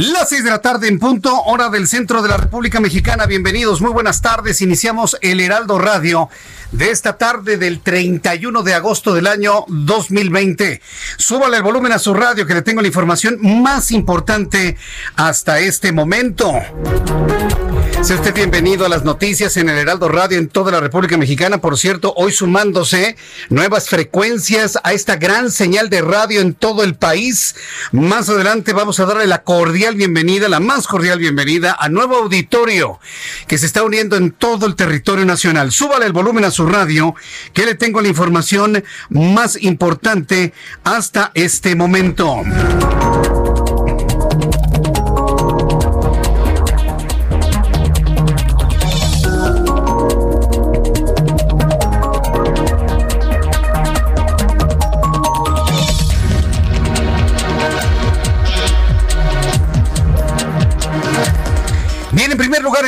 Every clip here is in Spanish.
Las seis de la tarde en punto, hora del centro de la República Mexicana. Bienvenidos, muy buenas tardes. Iniciamos el Heraldo Radio de esta tarde del 31 de agosto del año 2020. Súbale el volumen a su radio que le tengo la información más importante hasta este momento. Sea usted bienvenido a las noticias en el Heraldo Radio en toda la República Mexicana. Por cierto, hoy sumándose nuevas frecuencias a esta gran señal de radio en todo el país. Más adelante vamos a darle la cordial bienvenida, la más cordial bienvenida a nuevo auditorio que se está uniendo en todo el territorio nacional. Súbale el volumen a su radio que le tengo la información más importante hasta este momento.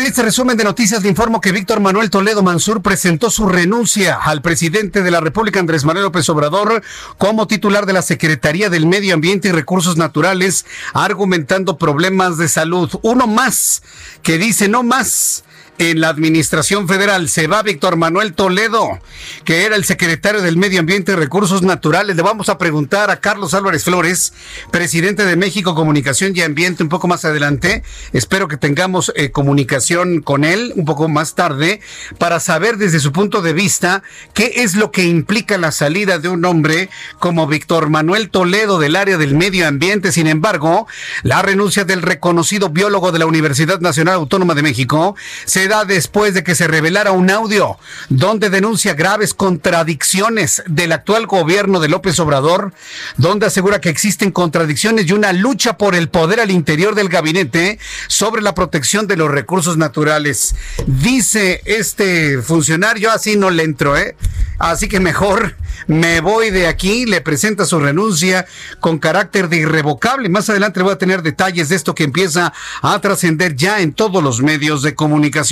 En este resumen de noticias le informo que Víctor Manuel Toledo Mansur presentó su renuncia al presidente de la República, Andrés Manuel López Obrador, como titular de la Secretaría del Medio Ambiente y Recursos Naturales, argumentando problemas de salud. Uno más que dice no más en la administración federal. Se va Víctor Manuel Toledo, que era el secretario del Medio Ambiente y Recursos Naturales. Le vamos a preguntar a Carlos Álvarez Flores, presidente de México Comunicación y Ambiente, un poco más adelante. Espero que tengamos eh, comunicación con él un poco más tarde para saber desde su punto de vista qué es lo que implica la salida de un hombre como Víctor Manuel Toledo del área del medio ambiente. Sin embargo, la renuncia del reconocido biólogo de la Universidad Nacional Autónoma de México se después de que se revelara un audio donde denuncia graves contradicciones del actual gobierno de López Obrador, donde asegura que existen contradicciones y una lucha por el poder al interior del gabinete sobre la protección de los recursos naturales. Dice este funcionario, así no le entro, ¿eh? Así que mejor me voy de aquí, le presenta su renuncia con carácter de irrevocable. Más adelante voy a tener detalles de esto que empieza a trascender ya en todos los medios de comunicación.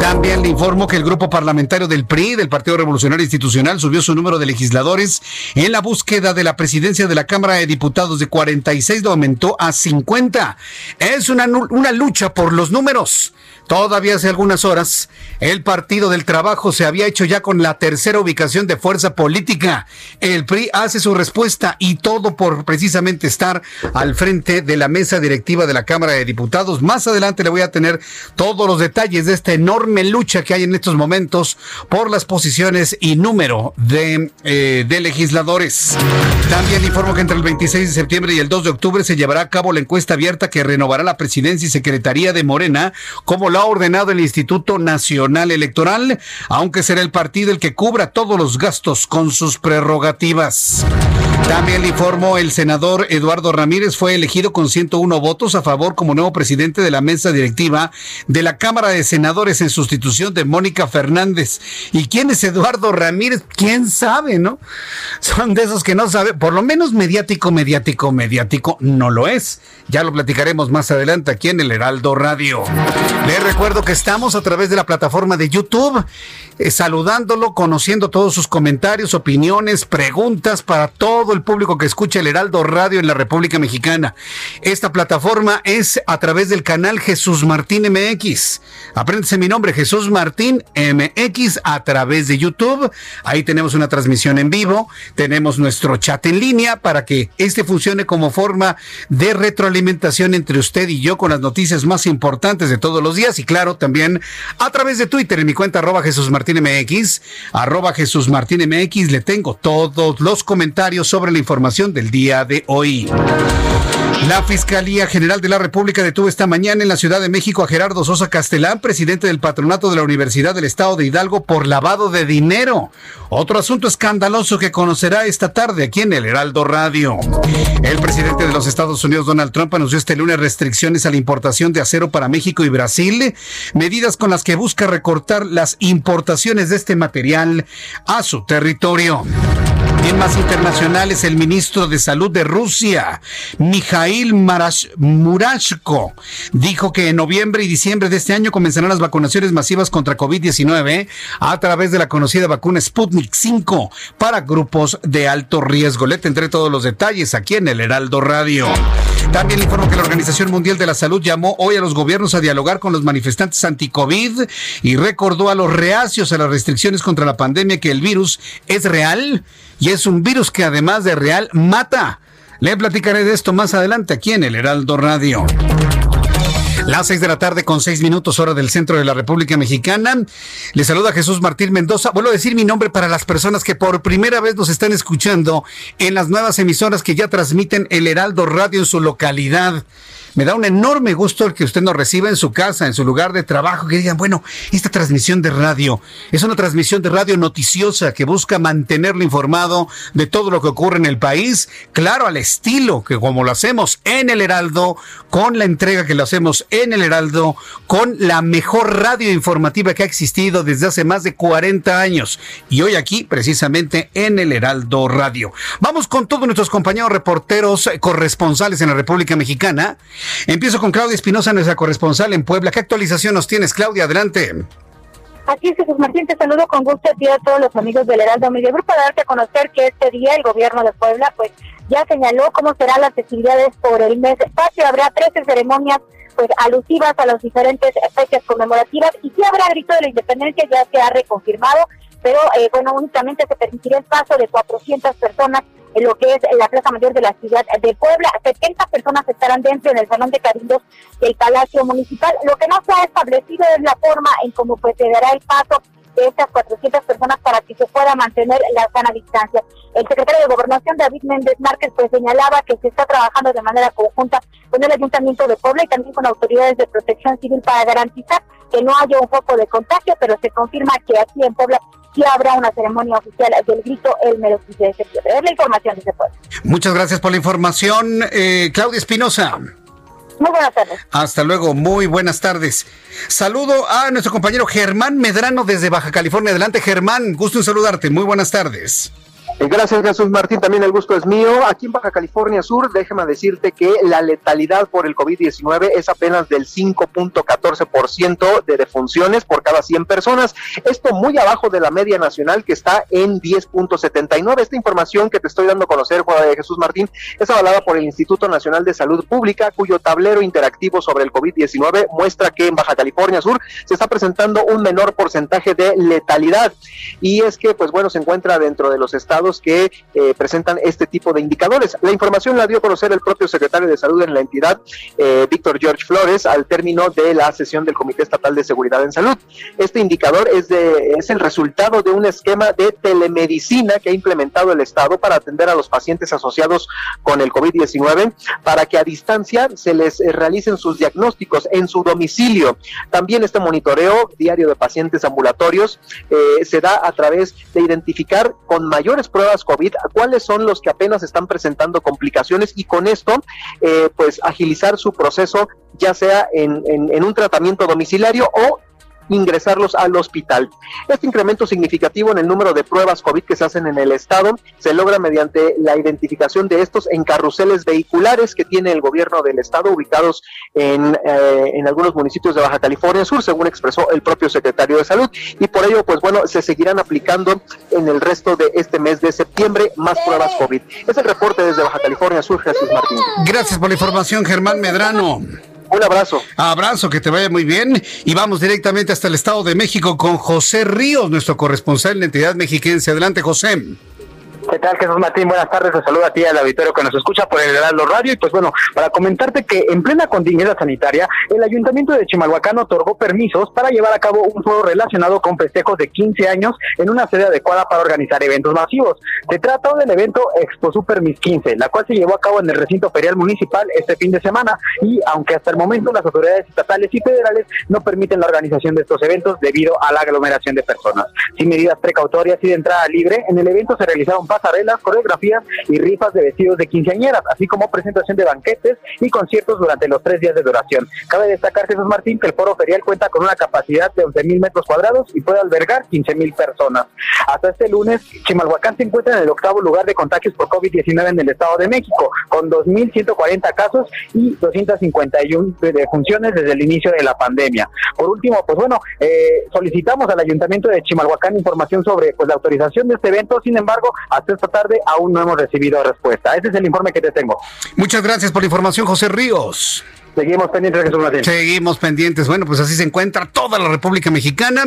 También le informo que el grupo parlamentario del PRI, del Partido Revolucionario Institucional, subió su número de legisladores en la búsqueda de la presidencia de la Cámara de Diputados de 46 lo aumentó a 50. Es una, una lucha por los números. Todavía hace algunas horas, el Partido del Trabajo se había hecho ya con la tercera ubicación de fuerza política. El PRI hace su respuesta y todo por precisamente estar al frente de la mesa directiva de la Cámara de Diputados. Más adelante le voy a tener todos los detalles de esta enorme lucha que hay en estos momentos por las posiciones y número de, eh, legisladores. También informo que entre el 26 de septiembre y el 2 de octubre se llevará a cabo la encuesta abierta que renovará la presidencia y secretaría de Morena como lo ha ordenado el Instituto Nacional Electoral, aunque será el partido el que cubra todos los gastos con sus prerrogativas. También le informó el senador Eduardo Ramírez fue elegido con 101 votos a favor como nuevo presidente de la mesa directiva de la Cámara de Senadores en sustitución de Mónica Fernández. ¿Y quién es Eduardo Ramírez? ¿Quién sabe, no? Son de esos que no sabe, por lo menos mediático, mediático, mediático no lo es. Ya lo platicaremos más adelante aquí en el Heraldo Radio. Le recuerdo que estamos a través de la plataforma de YouTube, eh, saludándolo, conociendo todos sus comentarios, opiniones, preguntas para todo el público que escucha el Heraldo Radio en la República Mexicana. Esta plataforma es a través del canal Jesús Martín MX. Apréndese mi nombre, Jesús Martín MX, a través de YouTube. Ahí tenemos una transmisión en vivo, tenemos nuestro chat en línea para que este funcione como forma de retroalimentación entre usted y yo con las noticias más importantes de todos los días y claro, también a través de Twitter en mi cuenta Jesús Martín MX, arroba Jesús Martín MX, le tengo todos los comentarios sobre la información del día de hoy. La Fiscalía General de la República detuvo esta mañana en la Ciudad de México a Gerardo Sosa Castelán, presidente del patronato de la Universidad del Estado de Hidalgo, por lavado de dinero. Otro asunto escandaloso que conocerá esta tarde aquí en el Heraldo Radio. El presidente de los Estados Unidos, Donald Trump, anunció este lunes restricciones a la importación de acero para México y Brasil, medidas con las que busca recortar las importaciones de este material a su territorio. Más internacionales, el ministro de Salud de Rusia, Mikhail Murashko, dijo que en noviembre y diciembre de este año comenzarán las vacunaciones masivas contra COVID-19 a través de la conocida vacuna Sputnik 5 para grupos de alto riesgo. Le tendré todos los detalles aquí en el Heraldo Radio. También informo que la Organización Mundial de la Salud llamó hoy a los gobiernos a dialogar con los manifestantes anti-COVID y recordó a los reacios a las restricciones contra la pandemia que el virus es real y es un virus que además de real mata. Le platicaré de esto más adelante aquí en el Heraldo Radio. Las seis de la tarde con seis minutos hora del centro de la República Mexicana. Le saluda Jesús Martín Mendoza. Vuelvo a decir mi nombre para las personas que por primera vez nos están escuchando en las nuevas emisoras que ya transmiten el Heraldo Radio en su localidad. Me da un enorme gusto el que usted nos reciba en su casa, en su lugar de trabajo, que digan, bueno, esta transmisión de radio es una transmisión de radio noticiosa que busca mantenerlo informado de todo lo que ocurre en el país, claro, al estilo que como lo hacemos en el Heraldo, con la entrega que lo hacemos en el Heraldo, con la mejor radio informativa que ha existido desde hace más de 40 años. Y hoy aquí, precisamente, en el Heraldo Radio. Vamos con todos nuestros compañeros reporteros corresponsales en la República Mexicana. Empiezo con Claudia Espinosa, nuestra corresponsal en Puebla. ¿Qué actualización nos tienes, Claudia? Adelante. Aquí es Jesús Martín, te saludo con gusto a ti a todos los amigos del Heraldo Media Group para darte a conocer que este día el gobierno de Puebla pues ya señaló cómo serán las festividades por el mes espacio. Habrá 13 ceremonias pues alusivas a las diferentes fechas conmemorativas y si habrá grito de la independencia, ya se ha reconfirmado, pero eh, bueno, únicamente se permitirá el paso de 400 personas en lo que es la Plaza Mayor de la ciudad de Puebla. 70 personas estarán dentro en el Salón de Cabildos del Palacio Municipal. Lo que no se ha establecido es la forma en cómo pues, se dará el paso de estas 400 personas para que se pueda mantener la sana distancia. El secretario de Gobernación, David Méndez Márquez, pues señalaba que se está trabajando de manera conjunta con el Ayuntamiento de Puebla y también con autoridades de protección civil para garantizar que no haya un foco de contagio, pero se confirma que aquí en Puebla sí habrá una ceremonia oficial del grito el mero 15 de septiembre. Es la información de ese pueblo. Muchas gracias por la información, eh, Claudia Espinosa. Muy buenas tardes. Hasta luego, muy buenas tardes. Saludo a nuestro compañero Germán Medrano desde Baja California. Adelante, Germán, gusto en saludarte. Muy buenas tardes. Eh, gracias Jesús Martín, también el gusto es mío. Aquí en Baja California Sur, déjame decirte que la letalidad por el COVID-19 es apenas del 5.14% de defunciones por cada 100 personas. Esto muy abajo de la media nacional que está en 10.79. Esta información que te estoy dando a conocer, Juan Jesús Martín, es avalada por el Instituto Nacional de Salud Pública, cuyo tablero interactivo sobre el COVID-19 muestra que en Baja California Sur se está presentando un menor porcentaje de letalidad. Y es que, pues bueno, se encuentra dentro de los estados que eh, presentan este tipo de indicadores. La información la dio a conocer el propio secretario de Salud en la entidad, eh, Víctor George Flores, al término de la sesión del Comité Estatal de Seguridad en Salud. Este indicador es, de, es el resultado de un esquema de telemedicina que ha implementado el Estado para atender a los pacientes asociados con el COVID-19 para que a distancia se les eh, realicen sus diagnósticos en su domicilio. También este monitoreo diario de pacientes ambulatorios se da a través de identificar con mayores pruebas COVID, cuáles son los que apenas están presentando complicaciones y con esto, eh, pues agilizar su proceso, ya sea en, en, un tratamiento domiciliario o ingresarlos al hospital. Este incremento significativo en el número de pruebas COVID que se hacen en el estado se logra mediante la identificación de estos en carruseles vehiculares que tiene el gobierno del estado ubicados en, eh, en algunos municipios de Baja California Sur, según expresó el propio secretario de Salud. Y por ello, pues bueno, se seguirán aplicando en el resto de este mes de septiembre más pruebas COVID. Es el reporte desde Baja California Sur, Jesús Martín. Gracias por la información, Germán Medrano. Un abrazo. Abrazo, que te vaya muy bien. Y vamos directamente hasta el Estado de México con José Ríos, nuestro corresponsal en la entidad mexiquense. Adelante, José. ¿Qué tal, Jesús Martín? Buenas tardes. Te saludo a ti al auditorio que nos escucha por el Heraldo Radio. Y pues bueno, para comentarte que en plena contingencia sanitaria, el Ayuntamiento de Chimalhuacán otorgó permisos para llevar a cabo un foro relacionado con festejos de 15 años en una sede adecuada para organizar eventos masivos. Se trata del evento Expo Super Mis 15, la cual se llevó a cabo en el recinto ferial municipal este fin de semana. Y aunque hasta el momento las autoridades estatales y federales no permiten la organización de estos eventos debido a la aglomeración de personas. Sin medidas precautorias y de entrada libre, en el evento se realizaron pasarelas, coreografías y rifas de vestidos de quinceañeras, así como presentación de banquetes y conciertos durante los tres días de duración. Cabe destacar, Jesús Martín, que el foro ferial cuenta con una capacidad de 11.000 metros cuadrados y puede albergar 15.000 personas. Hasta este lunes, Chimalhuacán se encuentra en el octavo lugar de contagios por COVID-19 en el Estado de México, con 2.140 casos y 251 defunciones desde el inicio de la pandemia. Por último, pues bueno, eh, solicitamos al Ayuntamiento de Chimalhuacán información sobre pues, la autorización de este evento, sin embargo, hasta esta tarde aún no hemos recibido respuesta. Ese es el informe que te tengo. Muchas gracias por la información, José Ríos. Seguimos pendientes, Jesús Martín. Seguimos pendientes. Bueno, pues así se encuentra toda la República Mexicana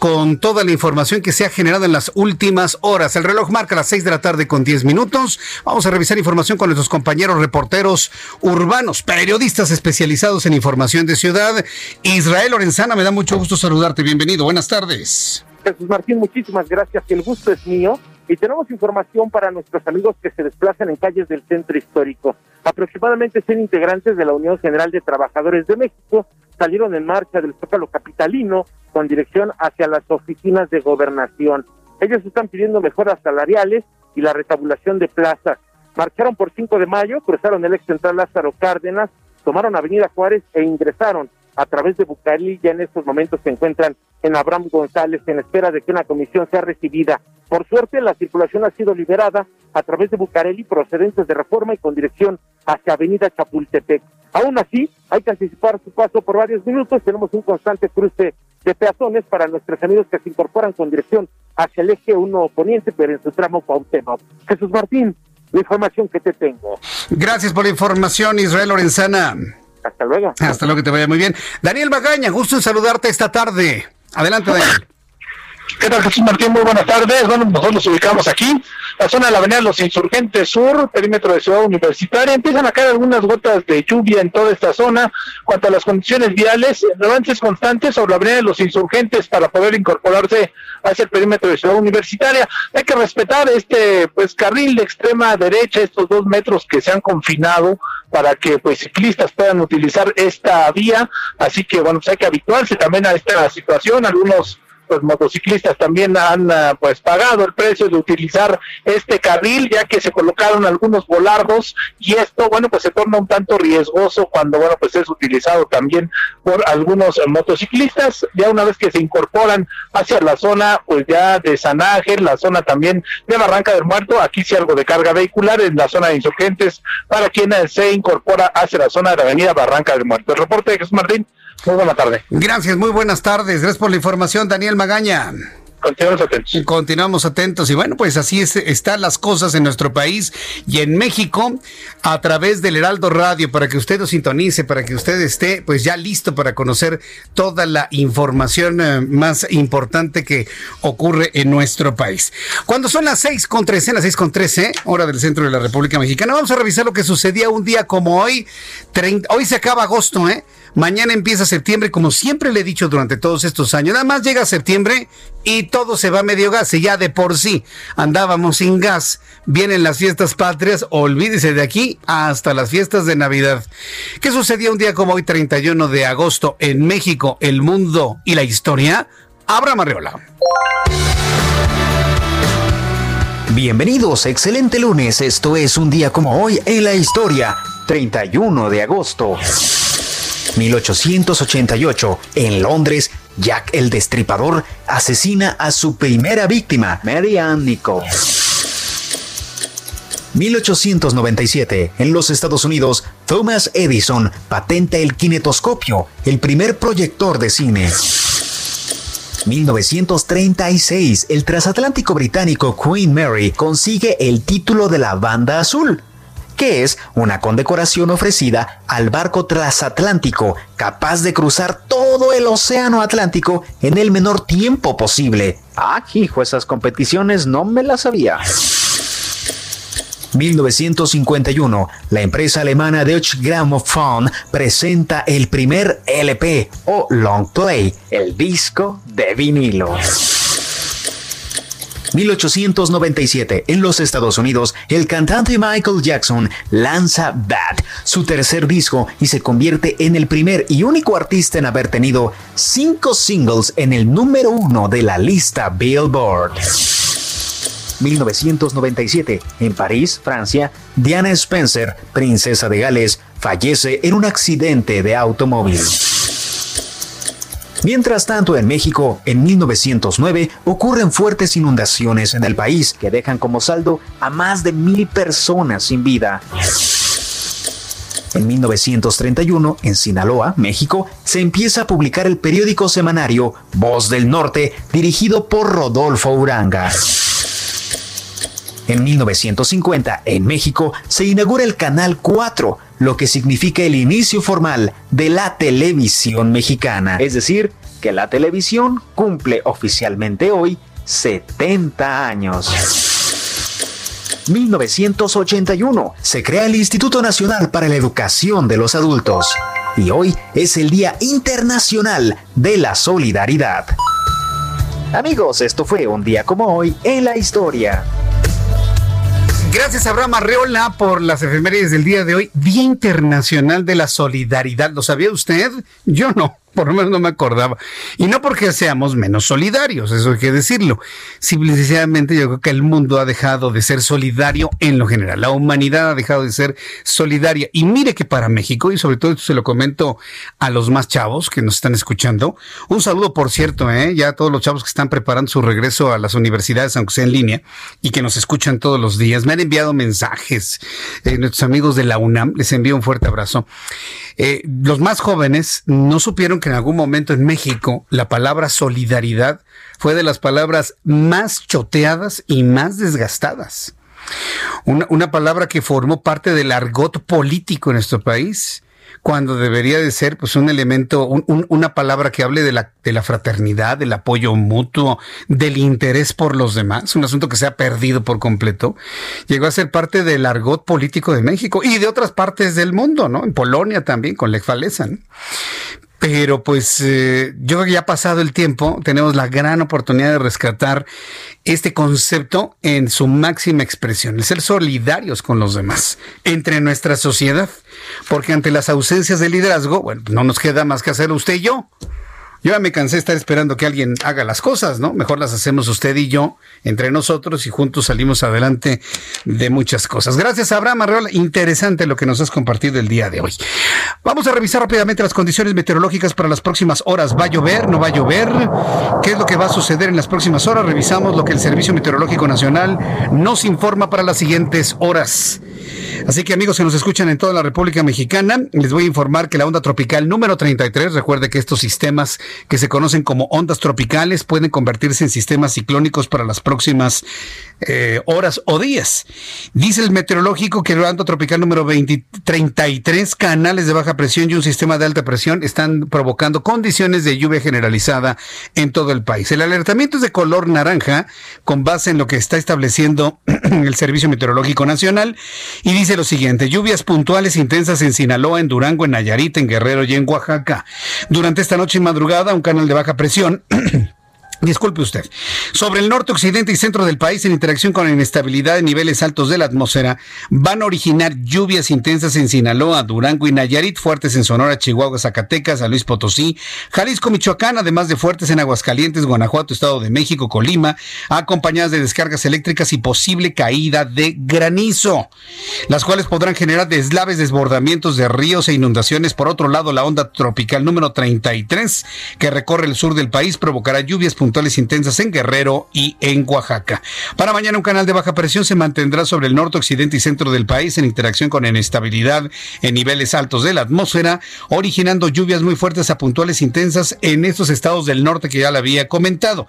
con toda la información que se ha generado en las últimas horas. El reloj marca las 6 de la tarde con 10 minutos. Vamos a revisar información con nuestros compañeros reporteros urbanos, periodistas especializados en información de ciudad. Israel Lorenzana, me da mucho gusto saludarte. Bienvenido. Buenas tardes. Jesús Martín, muchísimas gracias. El gusto es mío. Y tenemos información para nuestros amigos que se desplazan en calles del centro histórico. Aproximadamente 100 integrantes de la Unión General de Trabajadores de México salieron en marcha del Zócalo Capitalino con dirección hacia las oficinas de gobernación. Ellos están pidiendo mejoras salariales y la retabulación de plazas. Marcharon por 5 de mayo, cruzaron el ex central Lázaro Cárdenas, tomaron Avenida Juárez e ingresaron a través de Bucareli. Ya en estos momentos se encuentran en Abraham González en espera de que una comisión sea recibida. Por suerte, la circulación ha sido liberada a través de Bucareli procedentes de reforma y con dirección hacia Avenida Chapultepec. Aún así, hay que anticipar su paso por varios minutos. Tenemos un constante cruce de peatones para nuestros amigos que se incorporan con dirección hacia el eje 1 poniente, pero en su tramo Cuauhtémoc. Jesús Martín, la información que te tengo. Gracias por la información, Israel Lorenzana. Hasta luego. Hasta luego, que te vaya muy bien. Daniel Magaña, gusto en saludarte esta tarde. Adelante, Daniel. ¿Qué tal, Jesús Martín? Muy buenas tardes. Bueno, nosotros nos ubicamos aquí, la zona de la Avenida Los Insurgentes Sur, perímetro de Ciudad Universitaria. Empiezan a caer algunas gotas de lluvia en toda esta zona. Cuanto a las condiciones viales, avances constantes sobre la Avenida de los Insurgentes para poder incorporarse hacia el perímetro de Ciudad Universitaria. Hay que respetar este pues carril de extrema derecha, estos dos metros que se han confinado para que pues ciclistas puedan utilizar esta vía. Así que bueno, pues hay que habituarse también a esta situación. Algunos pues motociclistas también han ah, pues pagado el precio de utilizar este carril ya que se colocaron algunos volardos y esto bueno pues se torna un tanto riesgoso cuando bueno pues es utilizado también por algunos motociclistas ya una vez que se incorporan hacia la zona pues ya de San Ángel la zona también de Barranca del Muerto aquí sí algo de carga vehicular en la zona de insurgentes para quienes se incorpora hacia la zona de la avenida Barranca del Muerto. El reporte de Jesús Martín muy buena tarde. Gracias, muy buenas tardes. Gracias por la información, Daniel Magaña. Continuamos atentos. Continuamos atentos. Y bueno, pues así es, están las cosas en nuestro país y en México a través del Heraldo Radio para que usted nos sintonice, para que usted esté pues ya listo para conocer toda la información eh, más importante que ocurre en nuestro país. Cuando son las seis con trece, las seis con trece, hora del centro de la República Mexicana, vamos a revisar lo que sucedía un día como hoy. hoy se acaba agosto, ¿eh? Mañana empieza septiembre, como siempre le he dicho durante todos estos años. Nada más llega septiembre y todo se va medio gas. Y ya de por sí andábamos sin gas. Vienen las fiestas patrias, olvídese de aquí hasta las fiestas de Navidad. ¿Qué sucedió un día como hoy, 31 de agosto, en México, el mundo y la historia? Abraham Arreola. Bienvenidos, excelente lunes. Esto es un día como hoy en la historia, 31 de agosto. 1888, en Londres, Jack el Destripador asesina a su primera víctima, Mary Ann Nicole. 1897, en los Estados Unidos, Thomas Edison patenta el kinetoscopio, el primer proyector de cine. 1936, el transatlántico británico Queen Mary consigue el título de la Banda Azul, que es una condecoración ofrecida al barco transatlántico capaz de cruzar todo el océano Atlántico en el menor tiempo posible. Ah, hijo, esas competiciones no me las sabía. 1951, la empresa alemana Deutsche Grammophon presenta el primer LP o long play, el disco de vinilo. 1897, en los Estados Unidos, el cantante Michael Jackson lanza Bad, su tercer disco, y se convierte en el primer y único artista en haber tenido cinco singles en el número uno de la lista Billboard. 1997, en París, Francia, Diana Spencer, princesa de Gales, fallece en un accidente de automóvil. Mientras tanto, en México, en 1909, ocurren fuertes inundaciones en el país que dejan como saldo a más de mil personas sin vida. En 1931, en Sinaloa, México, se empieza a publicar el periódico semanario Voz del Norte, dirigido por Rodolfo Uranga. En 1950, en México, se inaugura el Canal 4, lo que significa el inicio formal de la televisión mexicana. Es decir, que la televisión cumple oficialmente hoy 70 años. 1981 se crea el Instituto Nacional para la Educación de los Adultos y hoy es el Día Internacional de la Solidaridad. Amigos, esto fue un día como hoy en la historia. Gracias Abraham Arreola por las efemérides del día de hoy. Día Internacional de la Solidaridad. ¿Lo sabía usted? Yo no por lo menos no me acordaba. Y no porque seamos menos solidarios, eso hay que decirlo. Simplemente yo creo que el mundo ha dejado de ser solidario en lo general. La humanidad ha dejado de ser solidaria. Y mire que para México, y sobre todo esto se lo comento a los más chavos que nos están escuchando, un saludo por cierto, ¿eh? ya a todos los chavos que están preparando su regreso a las universidades, aunque sea en línea, y que nos escuchan todos los días. Me han enviado mensajes, eh, nuestros amigos de la UNAM, les envío un fuerte abrazo. Eh, los más jóvenes no supieron que en algún momento en México la palabra solidaridad fue de las palabras más choteadas y más desgastadas. Una, palabra que formó parte del argot político en nuestro país cuando debería de ser pues un elemento, una palabra que hable de la, de la fraternidad, del apoyo mutuo, del interés por los demás, un asunto que se ha perdido por completo, llegó a ser parte del argot político de México y de otras partes del mundo, ¿no? En Polonia también, con Lech Walesa, pero pues eh, yo creo que ya pasado el tiempo, tenemos la gran oportunidad de rescatar este concepto en su máxima expresión, ser solidarios con los demás, entre nuestra sociedad, porque ante las ausencias de liderazgo, bueno, no nos queda más que hacer usted y yo. Yo ya me cansé de estar esperando que alguien haga las cosas, ¿no? Mejor las hacemos usted y yo entre nosotros y juntos salimos adelante de muchas cosas. Gracias, Abraham Arreola. Interesante lo que nos has compartido el día de hoy. Vamos a revisar rápidamente las condiciones meteorológicas para las próximas horas. ¿Va a llover? ¿No va a llover? ¿Qué es lo que va a suceder en las próximas horas? Revisamos lo que el Servicio Meteorológico Nacional nos informa para las siguientes horas. Así que amigos que nos escuchan en toda la República Mexicana, les voy a informar que la onda tropical número 33, recuerde que estos sistemas que se conocen como ondas tropicales pueden convertirse en sistemas ciclónicos para las próximas eh, horas o días. Dice el meteorológico que el onda tropical número 20, 33 canales de baja presión y un sistema de alta presión están provocando condiciones de lluvia generalizada en todo el país. El alertamiento es de color naranja con base en lo que está estableciendo el Servicio Meteorológico Nacional y dice lo siguiente, lluvias puntuales intensas en Sinaloa, en Durango, en Nayarit, en Guerrero y en Oaxaca. Durante esta noche y madrugada, un canal de baja presión Disculpe usted. Sobre el norte, occidente y centro del país, en interacción con la inestabilidad de niveles altos de la atmósfera, van a originar lluvias intensas en Sinaloa, Durango y Nayarit, fuertes en Sonora, Chihuahua, Zacatecas, San Luis Potosí, Jalisco, Michoacán, además de fuertes en Aguascalientes, Guanajuato, Estado de México, Colima, acompañadas de descargas eléctricas y posible caída de granizo, las cuales podrán generar deslaves, desbordamientos de ríos e inundaciones. Por otro lado, la onda tropical número 33, que recorre el sur del país, provocará lluvias puntuales intensas en Guerrero y en Oaxaca. Para mañana un canal de baja presión se mantendrá sobre el norte, occidente y centro del país en interacción con inestabilidad en niveles altos de la atmósfera, originando lluvias muy fuertes a puntuales intensas en estos estados del norte que ya le había comentado.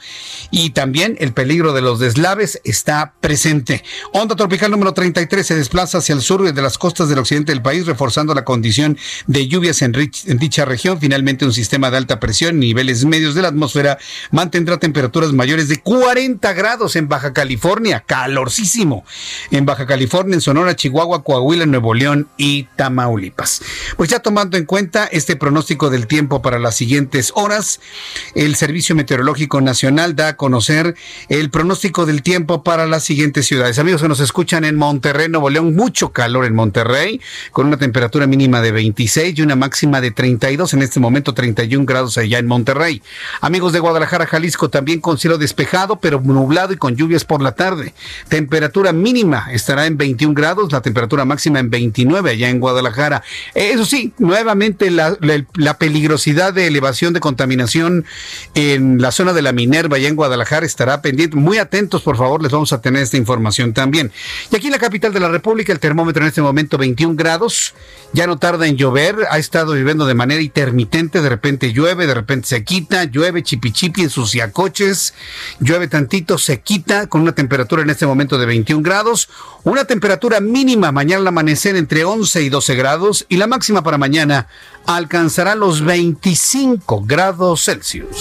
Y también el peligro de los deslaves está presente. Onda tropical número 33 se desplaza hacia el sur de las costas del occidente del país, reforzando la condición de lluvias en, en dicha región. Finalmente, un sistema de alta presión, niveles medios de la atmósfera, mantendrá temperaturas mayores de 40 grados en Baja California, calorcísimo. En Baja California, en Sonora, Chihuahua, Coahuila, Nuevo León y Tamaulipas. Pues ya tomando en cuenta este pronóstico del tiempo para las siguientes horas, el Servicio Meteorológico Nacional da a conocer el pronóstico del tiempo para las siguientes ciudades. Amigos que nos escuchan en Monterrey, Nuevo León, mucho calor en Monterrey, con una temperatura mínima de 26 y una máxima de 32, en este momento 31 grados allá en Monterrey. Amigos de Guadalajara, Jalisco, también con cielo despejado, pero nublado y con lluvias por la tarde. Temperatura mínima estará en 21 grados, la temperatura máxima en 29 allá en Guadalajara. Eso sí, nuevamente la, peligrosidad de elevación de contaminación en la zona de la Minerva allá en Guadalajara estará pendiente. Muy atentos, por favor, les vamos a tener esta información también. Y aquí en la capital de la República, el termómetro en este momento 21 grados, ya no tarda en llover, ha estado lloviendo de manera intermitente, de repente llueve, de repente se quita, llueve chipichipi, ensucia coches, llueve tantito, se quita con una temperatura en este momento de 21 grados, una temperatura mínima mañana al amanecer entre 11 y 12 grados y la máxima para mañana alcanzará los 25 grados Celsius.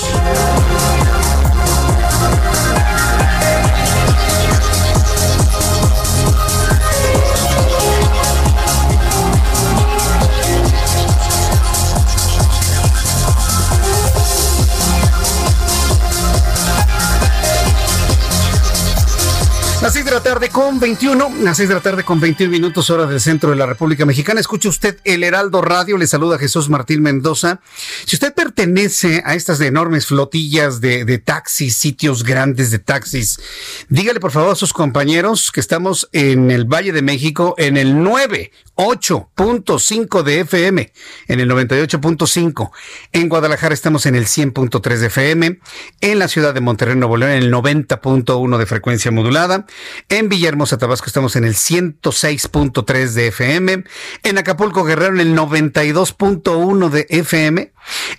Las 6 de la tarde con 21, las 6 de la tarde con 21 minutos hora del centro de la República Mexicana. Escuche usted el Heraldo Radio, le saluda Jesús Martín Mendoza. Si usted pertenece a estas enormes flotillas de, de taxis, sitios grandes de taxis, dígale por favor a sus compañeros que estamos en el Valle de México en el 9 8.5 de FM, en el 98.5. En Guadalajara estamos en el 100.3 de FM. En la ciudad de Monterrey, Nuevo León, en el 90.1 de frecuencia modulada. En Villahermosa, Tabasco, estamos en el 106.3 de FM. En Acapulco, Guerrero, en el 92.1 de FM.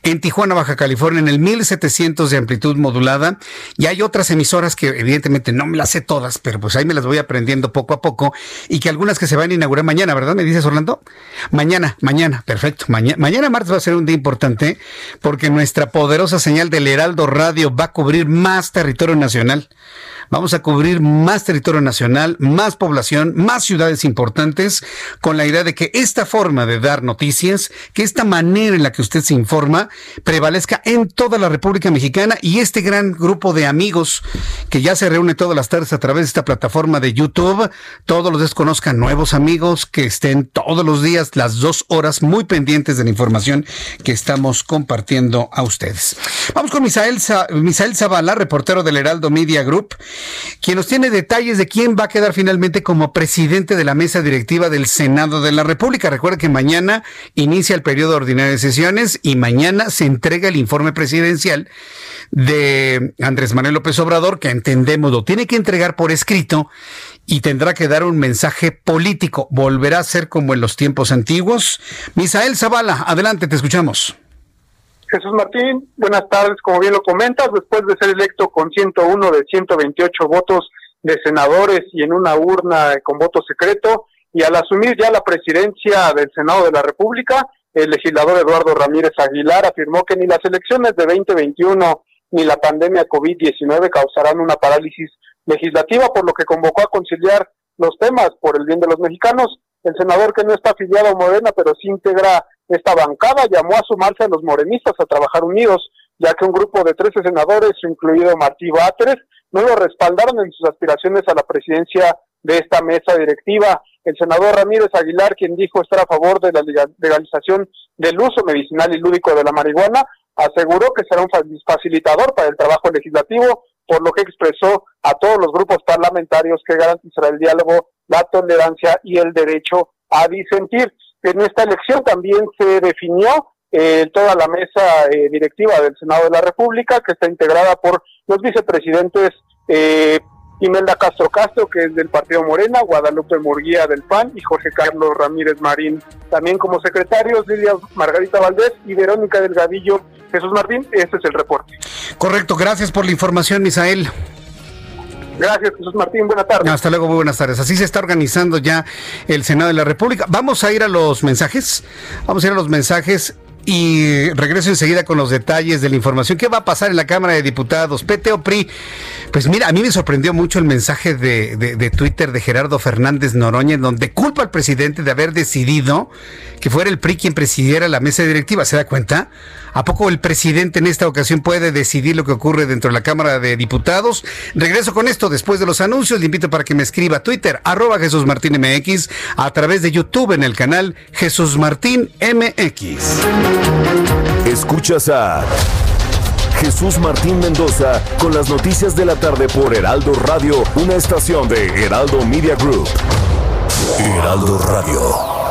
En Tijuana, Baja California, en el 1700 de amplitud modulada. Y hay otras emisoras que evidentemente no me las sé todas, pero pues ahí me las voy aprendiendo poco a poco. Y que algunas que se van a inaugurar mañana, ¿verdad? Me dices, Orlando? Mañana, mañana, perfecto. Mañana, mañana martes va a ser un día importante porque nuestra poderosa señal del Heraldo Radio va a cubrir más territorio nacional. Vamos a cubrir más territorio nacional, más población, más ciudades importantes, con la idea de que esta forma de dar noticias, que esta manera en la que usted se informa, prevalezca en toda la República Mexicana y este gran grupo de amigos que ya se reúne todas las tardes a través de esta plataforma de YouTube, todos los días conozcan nuevos amigos que estén todos los días, las dos horas, muy pendientes de la información que estamos compartiendo a ustedes. Vamos con Misael, Misael Zavala, reportero del Heraldo Media Group quien nos tiene detalles de quién va a quedar finalmente como presidente de la mesa directiva del Senado de la República. Recuerda que mañana inicia el periodo ordinario de sesiones y mañana se entrega el informe presidencial de Andrés Manuel López Obrador, que entendemos lo tiene que entregar por escrito y tendrá que dar un mensaje político. ¿Volverá a ser como en los tiempos antiguos? Misael Zavala, adelante, te escuchamos. Jesús Martín, buenas tardes. Como bien lo comentas, después de ser electo con 101 de 128 votos de senadores y en una urna con voto secreto, y al asumir ya la presidencia del Senado de la República, el legislador Eduardo Ramírez Aguilar afirmó que ni las elecciones de 2021 ni la pandemia COVID-19 causarán una parálisis legislativa, por lo que convocó a conciliar los temas por el bien de los mexicanos. El senador que no está afiliado a Morena, pero sí integra esta bancada llamó a sumarse a los morenistas a trabajar unidos ya que un grupo de 13 senadores, incluido Martí Batres, no lo respaldaron en sus aspiraciones a la presidencia de esta mesa directiva. El senador Ramírez Aguilar, quien dijo estar a favor de la legalización del uso medicinal y lúdico de la marihuana, aseguró que será un facilitador para el trabajo legislativo, por lo que expresó a todos los grupos parlamentarios que garantizará el diálogo, la tolerancia y el derecho a disentir. En esta elección también se definió eh, toda la mesa eh, directiva del Senado de la República, que está integrada por los vicepresidentes eh, Imelda Castro Castro, que es del Partido Morena, Guadalupe Murguía del PAN y Jorge Carlos Ramírez Marín. También como secretarios Lidia Margarita Valdés y Verónica Delgadillo. Jesús Martín, este es el reporte. Correcto, gracias por la información, Misael. Gracias, Jesús Martín. Buenas tardes. Hasta luego, muy buenas tardes. Así se está organizando ya el Senado de la República. Vamos a ir a los mensajes. Vamos a ir a los mensajes. Y regreso enseguida con los detalles de la información. ¿Qué va a pasar en la Cámara de Diputados? PT o PRI. Pues mira, a mí me sorprendió mucho el mensaje de, de, Twitter de Gerardo Fernández Noroña, en donde culpa al presidente de haber decidido que fuera el PRI quien presidiera la mesa directiva. ¿Se da cuenta? ¿A poco el presidente en esta ocasión puede decidir lo que ocurre dentro de la Cámara de Diputados? Regreso con esto después de los anuncios. Le invito para que me escriba a Twitter, arroba Jesús Martín MX, a través de YouTube en el canal Jesús Martín MX. Escuchas a Jesús Martín Mendoza con las noticias de la tarde por Heraldo Radio, una estación de Heraldo Media Group. Heraldo Radio.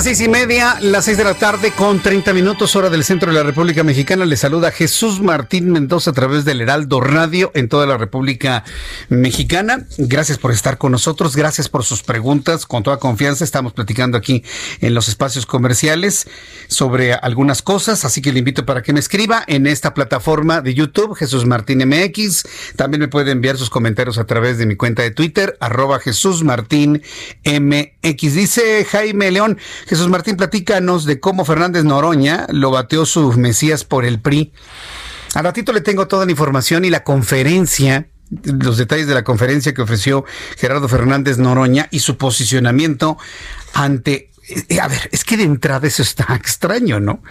Las seis y media, las seis de la tarde con 30 minutos hora del centro de la República Mexicana. Le saluda Jesús Martín Mendoza a través del Heraldo Radio en toda la República Mexicana. Gracias por estar con nosotros, gracias por sus preguntas. Con toda confianza estamos platicando aquí en los espacios comerciales sobre algunas cosas, así que le invito para que me escriba en esta plataforma de YouTube, Jesús Martín MX. También me puede enviar sus comentarios a través de mi cuenta de Twitter, arroba Jesús Martín MX. Dice Jaime León, Jesús Martín, platícanos de cómo Fernández Noroña lo bateó su Mesías por el PRI. Al ratito le tengo toda la información y la conferencia los detalles de la conferencia que ofreció Gerardo Fernández Noroña y su posicionamiento ante... Eh, a ver, es que de entrada eso está extraño, ¿no?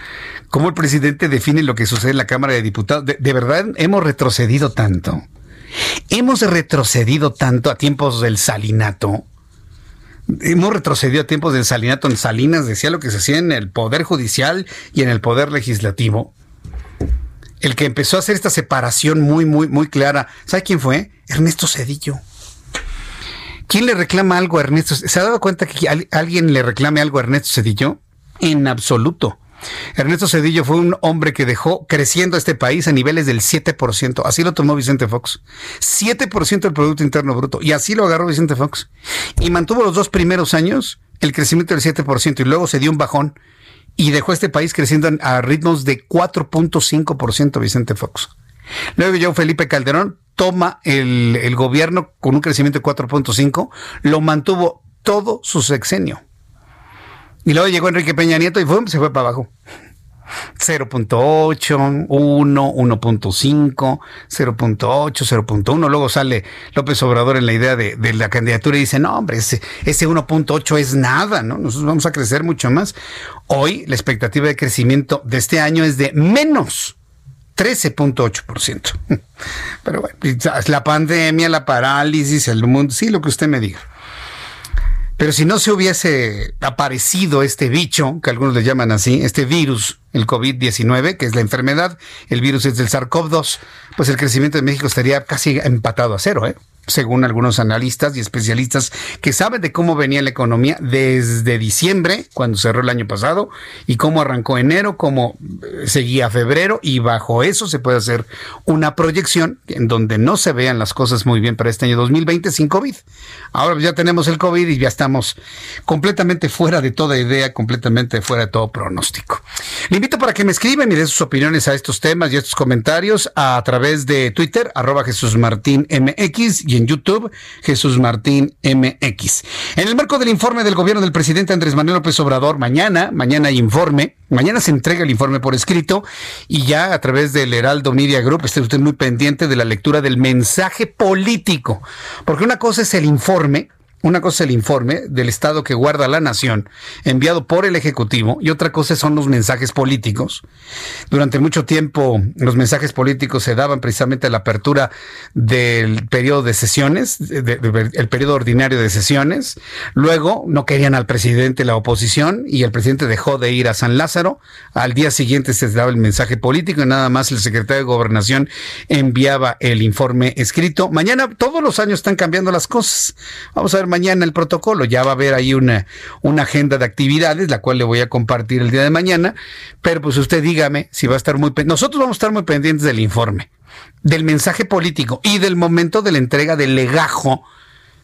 Cómo el presidente define lo que sucede en la Cámara de Diputados. de verdad, hemos retrocedido tanto. Hemos retrocedido tanto a tiempos del salinato hemos retrocedido a tiempos del salinato. En Salinas decía lo que se hacía en el Poder Judicial y en el Poder Legislativo. El que empezó a hacer esta separación muy, muy, muy clara. ¿Sabe quién fue? Ernesto Cedillo. ¿Quién le reclama algo a Ernesto? ¿Se ha dado cuenta que alguien le reclame algo a Ernesto Cedillo? En absoluto. Ernesto Cedillo fue un hombre que dejó creciendo este país a niveles del 7%. Así lo tomó Vicente Fox. 7% del Producto Interno Bruto. Y así lo agarró Vicente Fox. Y mantuvo los dos primeros años el crecimiento del 7% y luego se dio un bajón y dejó este país creciendo a ritmos de 4.5% Vicente Fox. Luego yo, Felipe Calderón, toma el, el gobierno con un crecimiento de 4.5, lo mantuvo todo su sexenio. Y luego llegó Enrique Peña Nieto y se fue para abajo. 0.8, 1, 1.5, 0.8, 0.1. Luego sale López Obrador en la idea de, la candidatura y dice, no, hombre, ese, ese 1.8 es nada, ¿no? Nosotros vamos a crecer mucho más. Hoy la expectativa de crecimiento de este año es de menos 13.8%. Pero bueno, la pandemia, la parálisis, el mundo, sí, lo que usted me diga. Pero si no se hubiese aparecido este bicho, que algunos le llaman así, este virus, el COVID-19, que es la enfermedad, el virus es del SARS-CoV-2, pues el crecimiento de México estaría casi empatado a cero, ¿eh? Según algunos analistas y especialistas que saben de cómo venía la economía desde diciembre, cuando cerró el año pasado, y cómo arrancó enero, cómo eh, seguía febrero, y bajo eso se puede hacer una proyección en donde no se vean las cosas muy bien para este año 2020 sin COVID. Ahora ya tenemos el COVID y ya estamos completamente fuera de toda idea, completamente fuera de todo pronóstico. Le invito para que me escriban y dé sus opiniones a estos temas y estos comentarios a través de Twitter, arroba Jesús Martín y en YouTube, Jesús Martín MX. En el marco del informe del gobierno del presidente Andrés Manuel López Obrador, mañana, mañana hay informe, mañana se entrega el informe por escrito y ya a través del Heraldo Media Group esté usted muy pendiente de la lectura del mensaje político, porque una cosa es el informe, una cosa es el informe del Estado que guarda la nación, enviado por el Ejecutivo, y otra cosa son los mensajes políticos. Durante mucho tiempo los mensajes políticos se daban precisamente a la apertura del periodo de sesiones, el periodo ordinario de sesiones. Luego no querían al presidente la oposición y el presidente dejó de ir a San Lázaro. Al día siguiente se daba el mensaje político y nada más el secretario de Gobernación enviaba el informe escrito. Mañana todos los años están cambiando las cosas. Vamos a ver mañana el protocolo. Ya va a haber ahí una, una agenda de actividades, la cual le voy a compartir el día de mañana. Pero pues usted dígame si va a estar muy... Nosotros vamos a estar muy pendientes del informe, del mensaje político y del momento de la entrega del legajo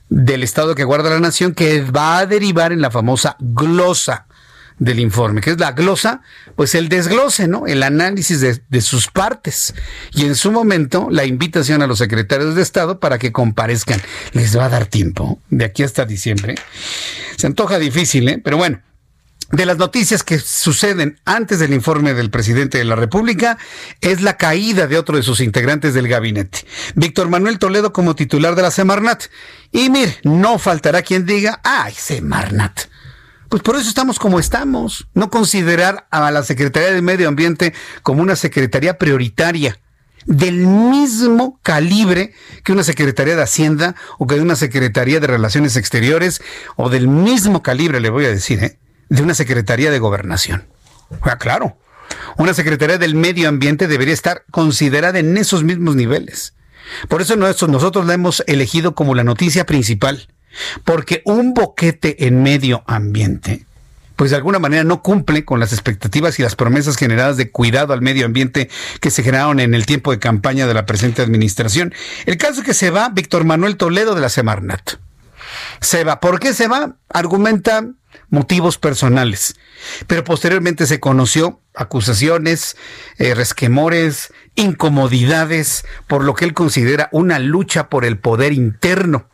del Estado que guarda la nación que va a derivar en la famosa glosa del informe, que es la glosa, pues el desglose, ¿no? El análisis de, de, sus partes. Y en su momento, la invitación a los secretarios de Estado para que comparezcan. Les va a dar tiempo, de aquí hasta diciembre. Se antoja difícil, ¿eh? Pero bueno. De las noticias que suceden antes del informe del presidente de la República es la caída de otro de sus integrantes del gabinete, Víctor Manuel Toledo como titular de la Semarnat. Y mire, no faltará quien diga, ay, Semarnat pues por eso estamos como estamos. No considerar a la Secretaría de Medio Ambiente como una secretaría prioritaria del mismo calibre que una Secretaría de Hacienda o que una Secretaría de Relaciones Exteriores o del mismo calibre, le voy a decir, ¿eh? de una Secretaría de Gobernación. Ah, claro, una Secretaría del Medio Ambiente debería estar considerada en esos mismos niveles. Por eso nosotros la hemos elegido como la noticia principal porque un boquete en medio ambiente, pues de alguna manera no cumple con las expectativas y las promesas generadas de cuidado al medio ambiente que se generaron en el tiempo de campaña de la presente administración. El caso es que se va Víctor Manuel Toledo de la Semarnat. Se va. ¿Por qué se va? Argumenta motivos personales. Pero posteriormente se conoció acusaciones, eh, resquemores, incomodidades por lo que él considera una lucha por el poder interno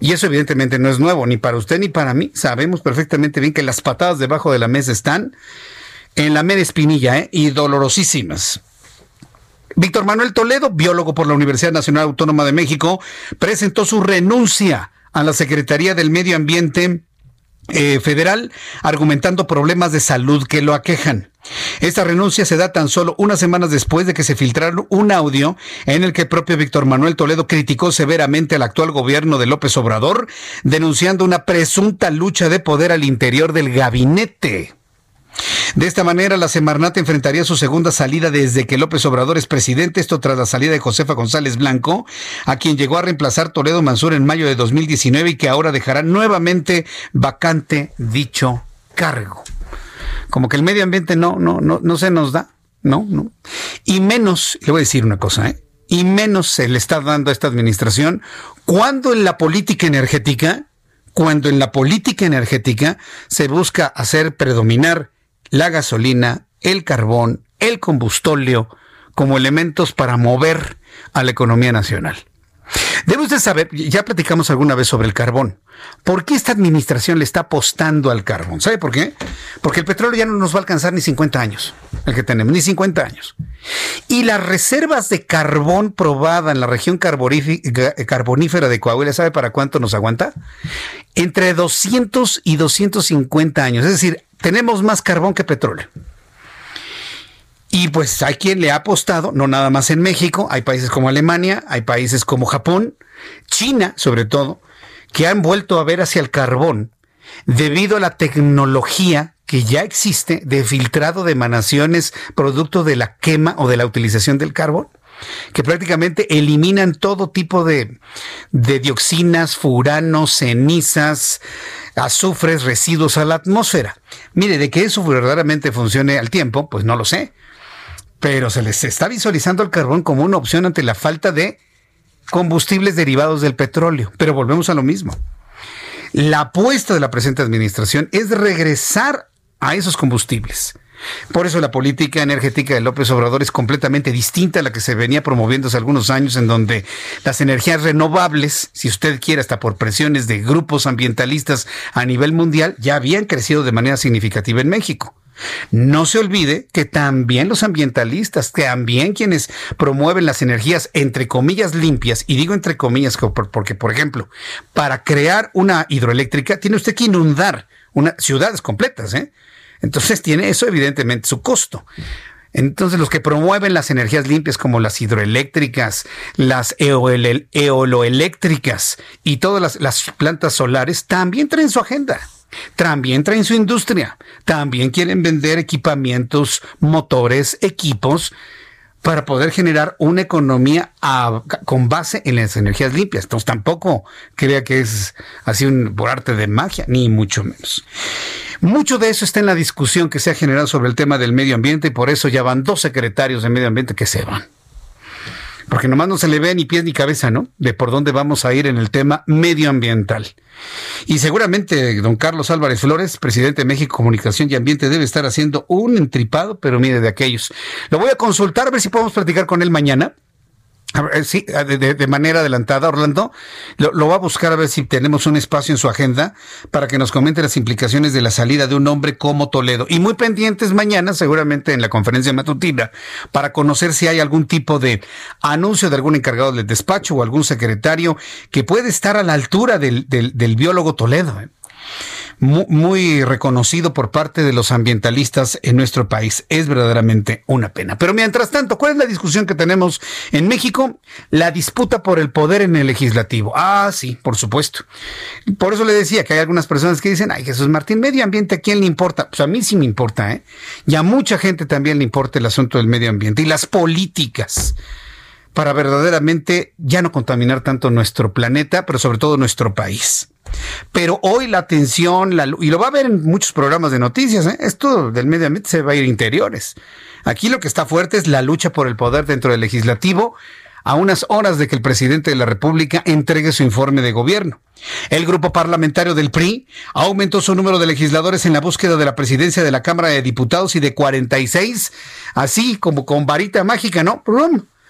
y eso evidentemente no es nuevo, ni para usted ni para mí. Sabemos perfectamente bien que las patadas debajo de la mesa están en la mera espinilla ¿eh? y dolorosísimas. Víctor Manuel Toledo, biólogo por la Universidad Nacional Autónoma de México, presentó su renuncia a la Secretaría del Medio Ambiente eh, federal argumentando problemas de salud que lo aquejan. Esta renuncia se da tan solo unas semanas después de que se filtrara un audio en el que el propio Víctor Manuel Toledo criticó severamente al actual gobierno de López Obrador, denunciando una presunta lucha de poder al interior del gabinete. De esta manera, la Semarnat enfrentaría su segunda salida desde que López Obrador es presidente, esto tras la salida de Josefa González Blanco, a quien llegó a reemplazar Toledo Mansur en mayo de 2019 y que ahora dejará nuevamente vacante dicho cargo. Como que el medio ambiente no, no, no, no se nos da, no, no. Y menos, le voy a decir una cosa, ¿eh? y menos se le está dando a esta administración cuando en la política energética, cuando en la política energética se busca hacer predominar la gasolina, el carbón, el combustóleo como elementos para mover a la economía nacional. Debe usted saber, ya platicamos alguna vez sobre el carbón. ¿Por qué esta administración le está apostando al carbón? ¿Sabe por qué? Porque el petróleo ya no nos va a alcanzar ni 50 años, el que tenemos, ni 50 años. Y las reservas de carbón probada en la región carbonífera de Coahuila, ¿sabe para cuánto nos aguanta? Entre 200 y 250 años. Es decir, tenemos más carbón que petróleo. Y pues hay quien le ha apostado, no nada más en México, hay países como Alemania, hay países como Japón, China sobre todo, que han vuelto a ver hacia el carbón debido a la tecnología que ya existe de filtrado de emanaciones producto de la quema o de la utilización del carbón. que prácticamente eliminan todo tipo de, de dioxinas, furanos, cenizas, azufres, residuos a la atmósfera. Mire, de que eso verdaderamente funcione al tiempo, pues no lo sé. Pero se les está visualizando el carbón como una opción ante la falta de combustibles derivados del petróleo. Pero volvemos a lo mismo. La apuesta de la presente administración es regresar a esos combustibles. Por eso la política energética de López Obrador es completamente distinta a la que se venía promoviendo hace algunos años, en donde las energías renovables, si usted quiere, hasta por presiones de grupos ambientalistas a nivel mundial, ya habían crecido de manera significativa en México. No se olvide que también los ambientalistas, también quienes promueven las energías entre comillas limpias, y digo entre comillas porque, por ejemplo, para crear una hidroeléctrica tiene usted que inundar una, ciudades completas, ¿eh? Entonces tiene eso evidentemente su costo. Entonces los que promueven las energías limpias como las hidroeléctricas, las eoloeléctricas y todas las, las plantas solares también traen su agenda. También traen su industria. También quieren vender equipamientos, motores, equipos para poder generar una economía con base en las energías limpias. Entonces tampoco crea que es así un por arte de magia, ni mucho menos. Mucho de eso está en la discusión que se ha generado sobre el tema del medio ambiente y por eso ya van dos secretarios de medio ambiente que se van porque nomás no se le ve ni pies ni cabeza, ¿no? De por dónde vamos a ir en el tema medioambiental. Y seguramente don Carlos Álvarez Flores, presidente de México Comunicación y Ambiente, debe estar haciendo un entripado, pero mire, de aquellos. Lo voy a consultar a ver si podemos platicar con él mañana Sí, de, manera adelantada, Orlando. Lo, va a buscar a ver si tenemos un espacio en su agenda para que nos comente las implicaciones de la salida de un hombre como Toledo. Y muy pendientes mañana, seguramente en la conferencia matutina, para conocer si hay algún tipo de anuncio de algún encargado del despacho o algún secretario que puede estar a la altura del, del biólogo Toledo. ¿eh? Muy, reconocido por parte de los ambientalistas en nuestro país. Es verdaderamente una pena. Pero mientras tanto, ¿cuál es la discusión que tenemos en México? La disputa por el poder en el legislativo. Ah, sí, por supuesto. Por eso le decía que hay algunas personas que dicen, ay Jesús Martín, medio ambiente, ¿a quién le importa? Pues a mí sí me importa, ¿eh? Y a mucha gente también le importa el asunto del medio ambiente y las políticas para verdaderamente ya no contaminar tanto nuestro planeta, pero sobre todo nuestro país. Pero hoy la atención, la, y lo va a ver en muchos programas de noticias, ¿eh? esto del medio ambiente se va a ir interiores. Aquí lo que está fuerte es la lucha por el poder dentro del legislativo a unas horas de que el presidente de la República entregue su informe de gobierno. El grupo parlamentario del PRI aumentó su número de legisladores en la búsqueda de la presidencia de la Cámara de Diputados y de 46, así como con varita mágica, ¿no?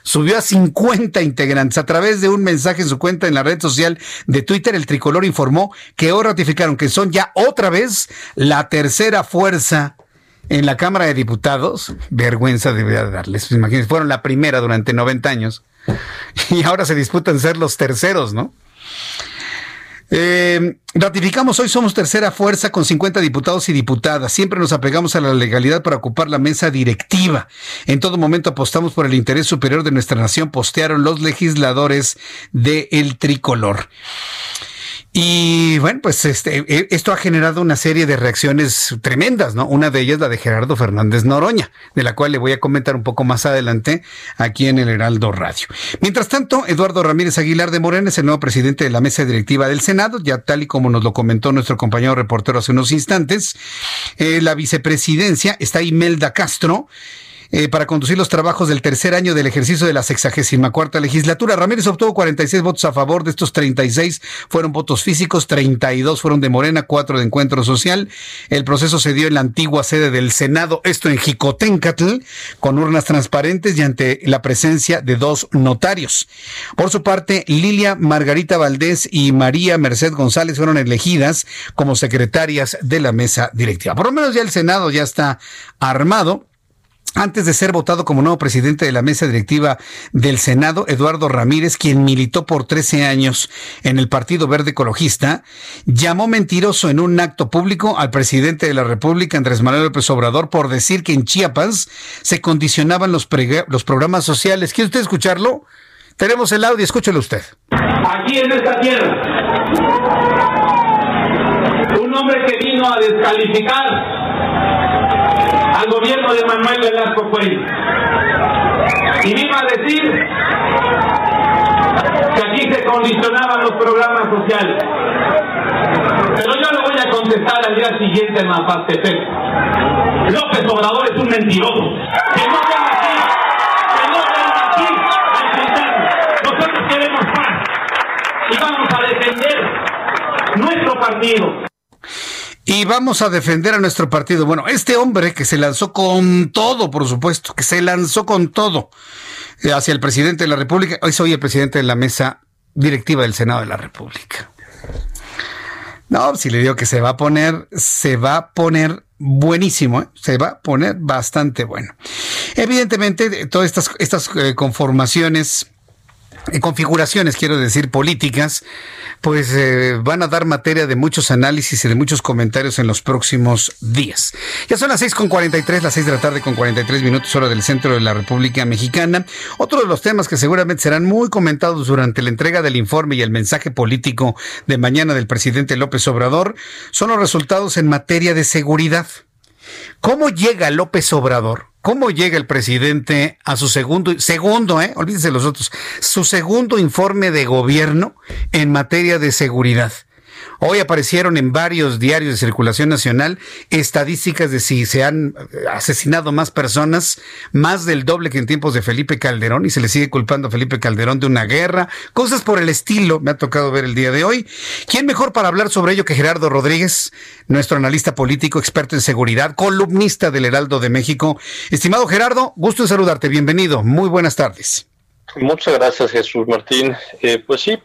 Subió a 50 integrantes. A través de un mensaje en su cuenta en la red social de Twitter, el tricolor informó que hoy ratificaron que son ya otra vez la tercera fuerza en la Cámara de Diputados. Vergüenza debería darles. Imagínense, fueron la primera durante 90 años y ahora se disputan ser los terceros, ¿no? Eh, ratificamos hoy somos tercera fuerza con 50 diputados y diputadas. Siempre nos apegamos a la legalidad para ocupar la mesa directiva. En todo momento apostamos por el interés superior de nuestra nación, postearon los legisladores de El Tricolor. Y bueno, pues este, e, esto ha generado una serie de reacciones tremendas, ¿no? Una de ellas la de Gerardo Fernández Noroña, de la cual le voy a comentar un poco más adelante aquí en el Heraldo Radio. Mientras tanto, Eduardo Ramírez Aguilar de Morena es el nuevo presidente de la mesa directiva del Senado, ya tal y como nos lo comentó nuestro compañero reportero hace unos instantes. Eh, la vicepresidencia está Imelda Castro. Eh, para conducir los trabajos del tercer año del ejercicio de la sexagésima cuarta legislatura. Ramírez obtuvo 46 votos a favor, de estos 36 fueron votos físicos, 32 fueron de Morena, 4 de Encuentro Social. El proceso se dio en la antigua sede del Senado, esto en Jicotencatl, con urnas transparentes y ante la presencia de dos notarios. Por su parte, Lilia Margarita Valdés y María Merced González fueron elegidas como secretarias de la mesa directiva. Por lo menos ya el Senado ya está armado antes de ser votado como nuevo presidente de la mesa directiva del Senado, Eduardo Ramírez, quien militó por 13 años en el Partido Verde Ecologista, llamó mentiroso en un acto público al presidente de la República, Andrés Manuel López Obrador, por decir que en Chiapas se condicionaban los, programas sociales. ¿Quiere usted escucharlo? Tenemos el audio, escúchelo usted. Aquí en esta tierra, un hombre que vino a descalificar al gobierno de Manuel Velasco Cuello. Y iba a decir que aquí se condicionaban los programas sociales. Pero yo le voy a contestar al día siguiente en Mapastepec. López Obrador es un mentiroso. Que no ven aquí, que no ven aquí a insultarnos. Nosotros queremos paz y vamos a defender nuestro partido. Y vamos a defender a nuestro partido. Bueno, este hombre que se lanzó con todo, por supuesto, que se lanzó con todo eh, hacia el presidente de la República, hoy soy el presidente de la mesa directiva del Senado de la República. No, si le digo que se va a poner, se va a poner buenísimo, ¿eh? se va a poner bastante bueno. Evidentemente, todas estas, estas eh, conformaciones configuraciones, quiero decir, políticas, pues eh, van a dar materia de muchos análisis y de muchos comentarios en los próximos días. Ya son las 6.43, las 6 de la tarde con 43 minutos hora del centro de la República Mexicana. Otro de los temas que seguramente serán muy comentados durante la entrega del informe y el mensaje político de mañana del presidente López Obrador son los resultados en materia de seguridad. ¿Cómo llega López Obrador? ¿Cómo llega el presidente a su segundo, segundo, eh, olvídense los otros, su segundo informe de gobierno en materia de seguridad? Hoy aparecieron en varios diarios de circulación nacional estadísticas de si se han eh, asesinado más personas, más del doble que en tiempos de Felipe Calderón, y se le sigue culpando a Felipe Calderón de una guerra, cosas por el estilo, me ha tocado ver el día de hoy. ¿Quién mejor para hablar sobre ello que Gerardo Rodríguez, nuestro analista político, experto en seguridad, columnista del Heraldo de México? Estimado Gerardo, gusto en saludarte, bienvenido, muy buenas tardes. Muchas gracias, Jesús Martín. Eh, pues sí,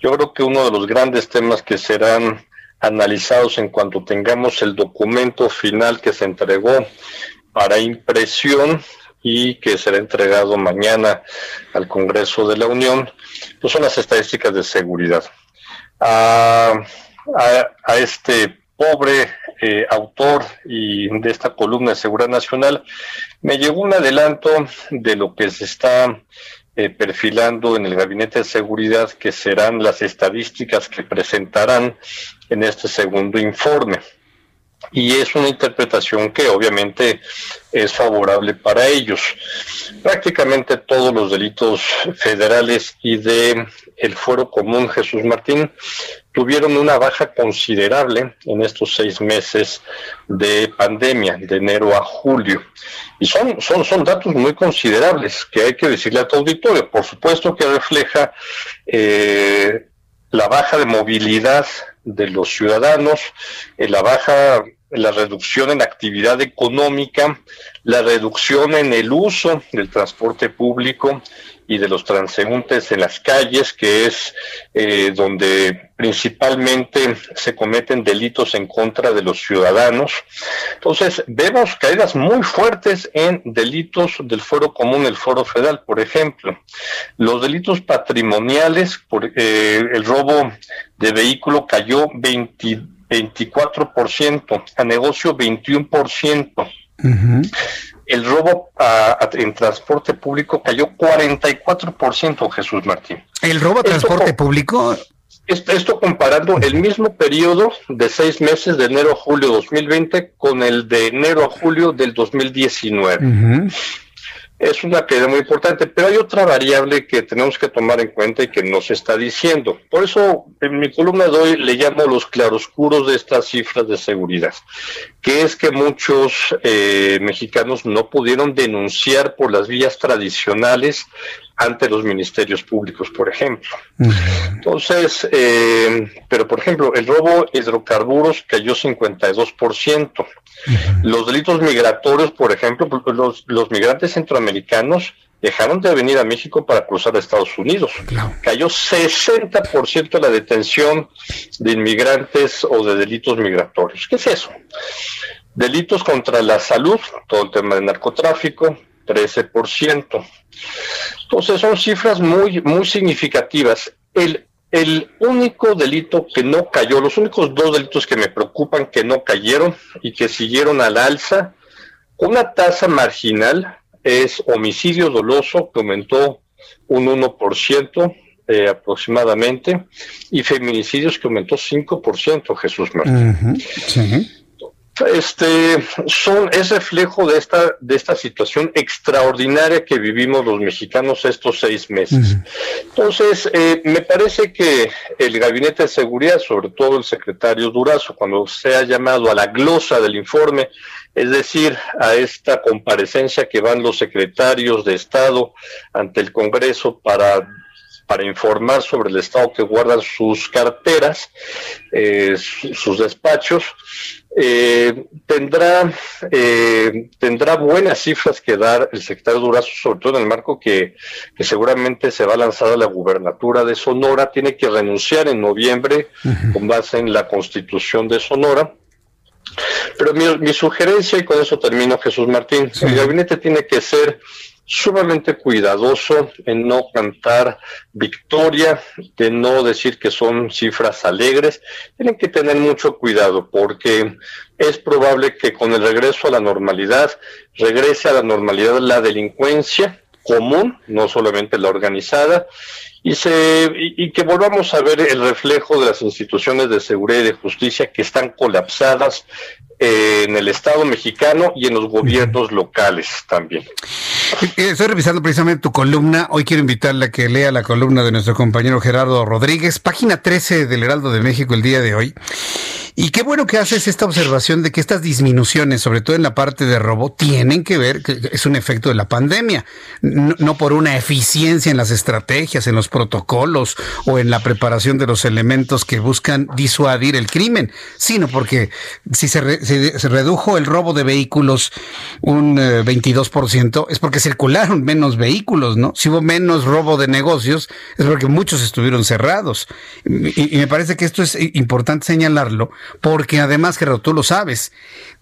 yo creo que uno de los grandes temas que serán analizados en cuanto tengamos el documento final que se entregó para impresión y que será entregado mañana al Congreso de la Unión, pues son las estadísticas de seguridad. A, este pobre eh, autor y de esta columna de Seguridad Nacional, me llegó un adelanto de lo que se está eh, perfilando en el Gabinete de Seguridad, que serán las estadísticas que presentarán en este segundo informe. Y es una interpretación que obviamente es favorable para ellos. Prácticamente todos los delitos federales y de el fuero común Jesús Martín tuvieron una baja considerable en estos seis meses de pandemia, de enero a julio. Y son, son, son datos muy considerables que hay que decirle a tu auditorio. Por supuesto que refleja eh, la baja de movilidad de los ciudadanos, eh, la baja la reducción en actividad económica, la reducción en el uso del transporte público y de los transeúntes en las calles, que es eh, donde principalmente se cometen delitos en contra de los ciudadanos. Entonces, vemos caídas muy fuertes en delitos del foro común, el foro federal, por ejemplo. Los delitos patrimoniales, por, eh, el robo de vehículo cayó 24%, a negocio 21% el robo en transporte público cayó 44%, Jesús Martín. ¿El robo a transporte público? Esto, comparando el mismo periodo de seis meses de enero a julio 2020 con el de enero a julio del 2019 es una caída muy importante, pero hay otra variable que tenemos que tomar en cuenta y que nos está diciendo. Por eso en mi columna de hoy le llamo los claroscuros de estas cifras de seguridad, que es que muchos eh, mexicanos no pudieron denunciar por las vías tradicionales ante los ministerios públicos, por ejemplo. Entonces, eh, pero por ejemplo, el robo de hidrocarburos cayó 52%. Los delitos migratorios, por ejemplo, los, los migrantes centroamericanos dejaron de venir a México para cruzar a Estados Unidos. Cayó 60% la detención de inmigrantes o de delitos migratorios. ¿Qué es eso? Delitos contra la salud, todo el tema de narcotráfico, 13%. Entonces son cifras muy, muy significativas. El, el único delito que no cayó, los únicos dos delitos que me preocupan que no cayeron y que siguieron al alza, una tasa marginal es homicidio doloso, que aumentó un 1% eh, aproximadamente, y feminicidios que aumentó 5%, Jesús Martín. Este son es reflejo de esta de esta situación extraordinaria que vivimos los mexicanos estos seis meses. Entonces, eh, me parece que el gabinete de seguridad, sobre todo el secretario Durazo, cuando se ha llamado a la glosa del informe, es decir, a esta comparecencia que van los secretarios de Estado ante el Congreso para para informar sobre el estado que guardan sus carteras, eh, sus despachos, eh, tendrá, eh, tendrá buenas cifras que dar el secretario Durazo, sobre todo en el marco que, seguramente se va a lanzar a la gubernatura de Sonora, tiene que renunciar en noviembre con base en la constitución de Sonora. Pero mi, sugerencia, y con eso termino Jesús Martín, el gabinete tiene que ser sumamente cuidadoso en no cantar victoria, de no decir que son cifras alegres. Tienen que tener mucho cuidado porque es probable que con el regreso a la normalidad regrese a la normalidad la delincuencia común, no solamente la organizada, y, se, y, que volvamos a ver el reflejo de las instituciones de seguridad y de justicia que están colapsadas en el Estado mexicano y en los gobiernos locales también. Eh, estoy revisando precisamente tu columna. Hoy quiero invitarle a que lea la columna de nuestro compañero Gerardo Rodríguez, página 13 del Heraldo de México el día de hoy. Y qué bueno que haces esta observación de que estas disminuciones, sobre todo en la parte de robo, tienen que ver, que es un efecto de la pandemia, no, por una eficiencia en las estrategias, en los protocolos o en la preparación de los elementos que buscan disuadir el crimen, sino porque si se, redujo el robo de vehículos un 22%, eh, es porque circularon menos vehículos, ¿no? Si hubo menos robo de negocios, es porque muchos estuvieron cerrados. y me parece que esto es importante señalarlo porque además, Gerardo, tú lo sabes,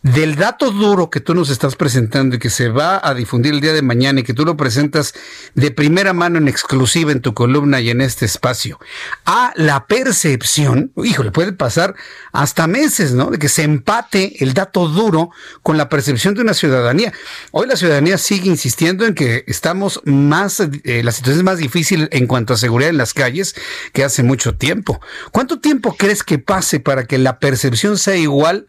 del dato duro que tú nos estás presentando y que se va a difundir el día de mañana y que tú lo presentas de primera mano en exclusiva en tu columna y en este espacio, a la percepción, híjole, puede pasar hasta meses, ¿no? De que se empate el dato duro con la percepción de una ciudadanía. Hoy la ciudadanía sigue insistiendo en que estamos más, eh, la situación es más difícil en cuanto a seguridad en las calles que hace mucho tiempo. ¿Cuánto tiempo crees que pase para que la percepción sea igual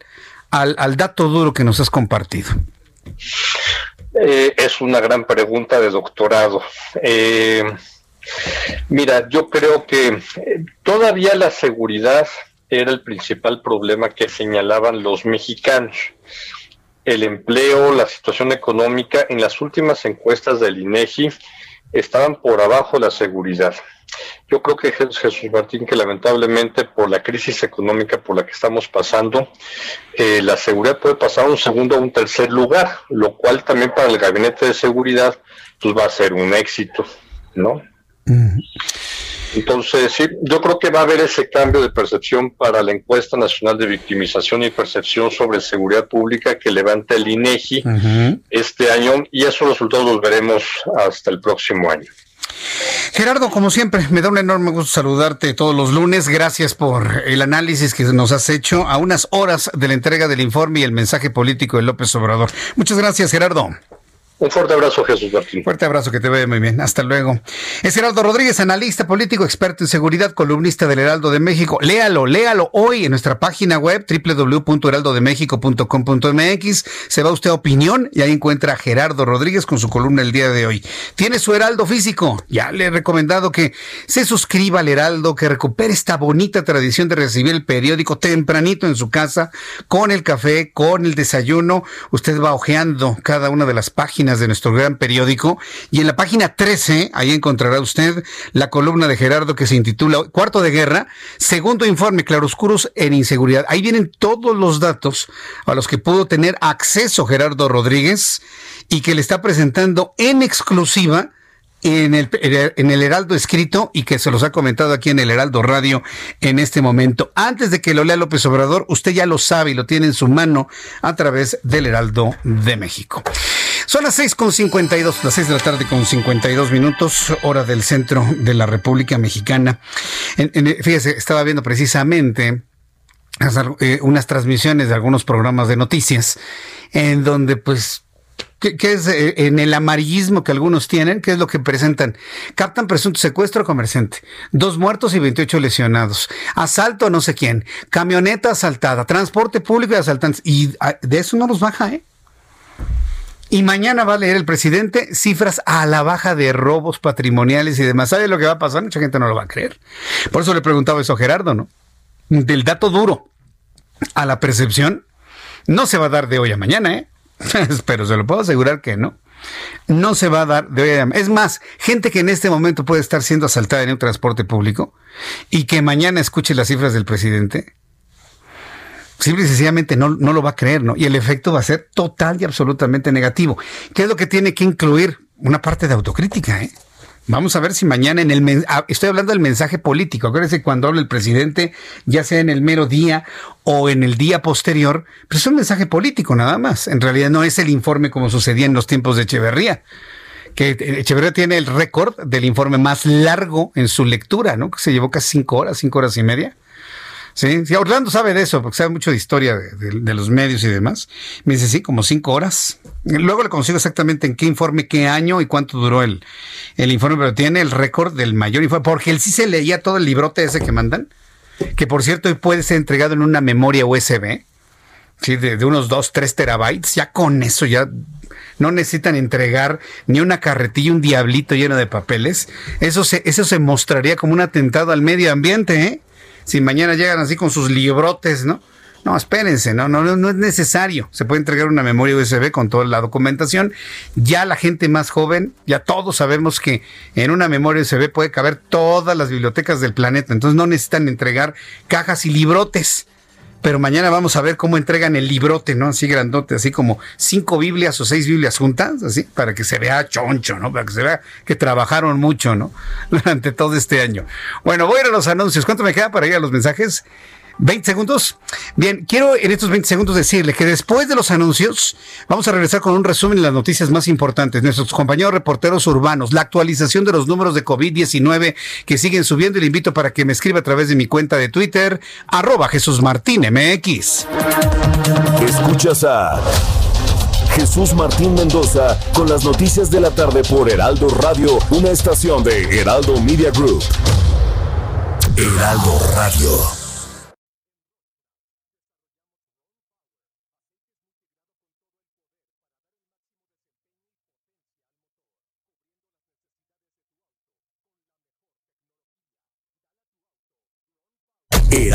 al, dato duro que nos has compartido? Eh, es una gran pregunta de doctorado. Eh, mira, yo creo que eh, todavía la seguridad era el principal problema que señalaban los mexicanos. El empleo, la situación económica, en las últimas encuestas del INEGI estaban por abajo de la seguridad. Yo creo que Jesús Martín, que lamentablemente por la crisis económica por la que estamos pasando, eh, la seguridad puede pasar a un segundo o un tercer lugar, lo cual también para el gabinete de seguridad pues va a ser un éxito, ¿no? Entonces, sí, yo creo que va a haber ese cambio de percepción para la encuesta nacional de victimización y percepción sobre seguridad pública que levanta el INEGI este año y esos resultados los veremos hasta el próximo año. Gerardo, como siempre, me da un enorme gusto saludarte todos los lunes. Gracias por el análisis que nos has hecho a unas horas de la entrega del informe y el mensaje político de López Obrador. Muchas gracias, Gerardo. Un fuerte abrazo, Jesús Martín. Fuerte abrazo, que te vea muy bien. Hasta luego. Es Gerardo Rodríguez, analista político, experto en seguridad, columnista del Heraldo de México. Léalo, léalo hoy en nuestra página web www.heraldodemexico.com.mx. Se va usted a opinión y ahí encuentra a Gerardo Rodríguez con su columna el día de hoy. Tiene su Heraldo físico. Ya le he recomendado que se suscriba al Heraldo, que recupere esta bonita tradición de recibir el periódico tempranito en su casa, con el café, con el desayuno. Usted va ojeando cada una de las páginas de nuestro gran periódico y en la página 13, ahí encontrará usted la columna de Gerardo que se intitula Cuarto de Guerra, segundo informe claroscuros en inseguridad. Ahí vienen todos los datos a los que pudo tener acceso Gerardo Rodríguez y que le está presentando en exclusiva en el, en el Heraldo escrito y que se los ha comentado aquí en el Heraldo Radio en este momento. Antes de que lo lea López Obrador, usted ya lo sabe y lo tiene en su mano a través del Heraldo de México. Son las seis con dos, las seis de la tarde con 52 minutos, hora del centro de la República Mexicana. fíjese, estaba viendo precisamente eh, unas transmisiones de algunos programas de noticias en donde pues ¿Qué, es eh, en el amarillismo que algunos tienen? ¿Qué es lo que presentan? Captan presunto secuestro comerciante. Dos muertos y 28 lesionados. Asalto a no sé quién. Camioneta asaltada. Transporte público y asaltantes. Y ah, de eso no nos baja, ¿eh? Y mañana va a leer el presidente cifras a la baja de robos patrimoniales y demás. ¿Sabe lo que va a pasar? Mucha gente no lo va a creer. Por eso le preguntaba eso a Gerardo, ¿no? Del dato duro a la percepción, no se va a dar de hoy a mañana, ¿eh? Pero se lo puedo asegurar que no. No se va a dar de hoy a mañana. Es más, gente que en este momento puede estar siendo asaltada en un transporte público y que mañana escuche las cifras del presidente, simple y sencillamente no, no lo va a creer, ¿no? Y el efecto va a ser total y absolutamente negativo. ¿Qué es lo que tiene que incluir? Una parte de autocrítica, ¿eh? Vamos a ver si mañana en el ah, estoy hablando del mensaje político. Acuérdense cuando habla el presidente, ya sea en el mero día o en el día posterior, pero es un mensaje político nada más. En realidad no es el informe como sucedía en los tiempos de Echeverría. Que Echeverría tiene el récord del informe más largo en su lectura, ¿no? Que se llevó casi cinco horas, cinco horas y media. Sí, sí, Orlando sabe de eso, porque sabe mucho de historia de, los medios y demás. Me dice, sí, como cinco horas. Luego le consigo exactamente en qué informe, qué año y cuánto duró el, el informe, pero tiene el récord del mayor informe, porque él sí se leía todo el librote ese que mandan, que por cierto puede ser entregado en una memoria USB, sí, de, unos dos, tres terabytes. Ya con eso ya no necesitan entregar ni una carretilla, un diablito lleno de papeles. Eso se, eso se mostraría como un atentado al medio ambiente, ¿eh? Si mañana llegan así con sus librotes, ¿no? No, espérense, no, no, no es necesario. Se puede entregar una memoria USB con toda la documentación. Ya la gente más joven, ya todos sabemos que en una memoria USB puede caber todas las bibliotecas del planeta. Entonces no necesitan entregar cajas y librotes pero mañana vamos a ver cómo entregan el librote, ¿no? Así grandote, así como cinco Biblias o seis Biblias juntas, así, para que se vea choncho, ¿no? Para que se vea que trabajaron mucho, ¿no? Durante todo este año. Bueno, voy a ir a los anuncios. ¿Cuánto me queda para ir a los mensajes? 20 segundos. Bien, quiero en estos 20 segundos decirle que después de los anuncios vamos a regresar con un resumen de las noticias más importantes. Nuestros compañeros reporteros urbanos, la actualización de los números de COVID-19 que siguen subiendo y le invito para que me escriba a través de mi cuenta de Twitter, arroba Jesús Martín MX. Escuchas a Jesús Martín Mendoza con las noticias de la tarde por Heraldo Radio, una estación de Heraldo Media Group. Heraldo Radio.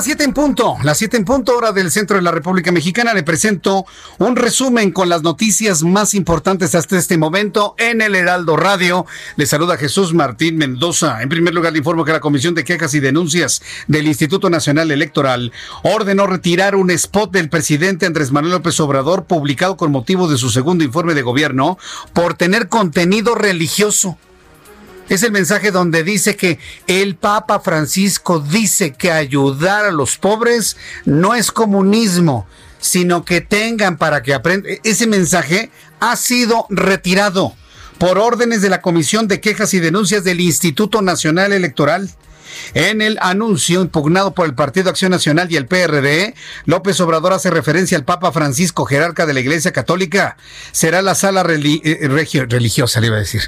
Las 7 en punto, las 7 en punto hora del centro de la República Mexicana. Le presento un resumen con las noticias más importantes hasta este momento en el Heraldo Radio. Le saluda Jesús Martín Mendoza. En primer lugar, le informo que la Comisión de Quejas y Denuncias del Instituto Nacional Electoral ordenó retirar un spot del presidente Andrés Manuel López Obrador publicado con motivo de su segundo informe de gobierno por tener contenido religioso. Es el mensaje donde dice que el Papa Francisco dice que ayudar a los pobres no es comunismo, sino que tengan para que aprendan. Ese mensaje ha sido retirado por órdenes de la Comisión de Quejas y Denuncias del Instituto Nacional Electoral. En el anuncio impugnado por el Partido Acción Nacional y el PRD, López Obrador hace referencia al Papa Francisco, jerarca de la Iglesia Católica. Será la sala eh, religiosa, le iba a decir.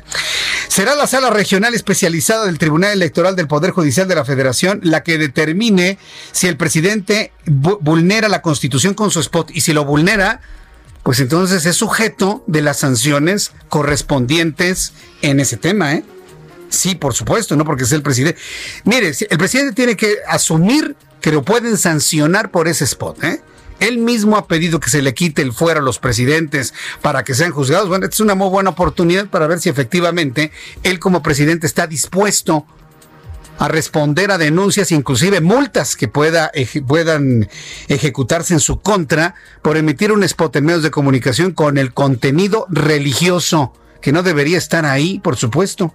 Será la sala regional especializada del Tribunal Electoral del Poder Judicial de la Federación la que determine si el presidente vulnera la Constitución con su spot y si lo vulnera, pues entonces es sujeto de las sanciones correspondientes en ese tema, ¿eh? Sí, por supuesto, no porque es el presidente. Mire, el presidente tiene que asumir que lo pueden sancionar por ese spot, ¿eh? Él mismo ha pedido que se le quite el fuero a los presidentes para que sean juzgados. Bueno, esta es una muy buena oportunidad para ver si efectivamente él como presidente está dispuesto a responder a denuncias, inclusive multas que pueda, puedan ejecutarse en su contra por emitir un spot en medios de comunicación con el contenido religioso, que no debería estar ahí, por supuesto.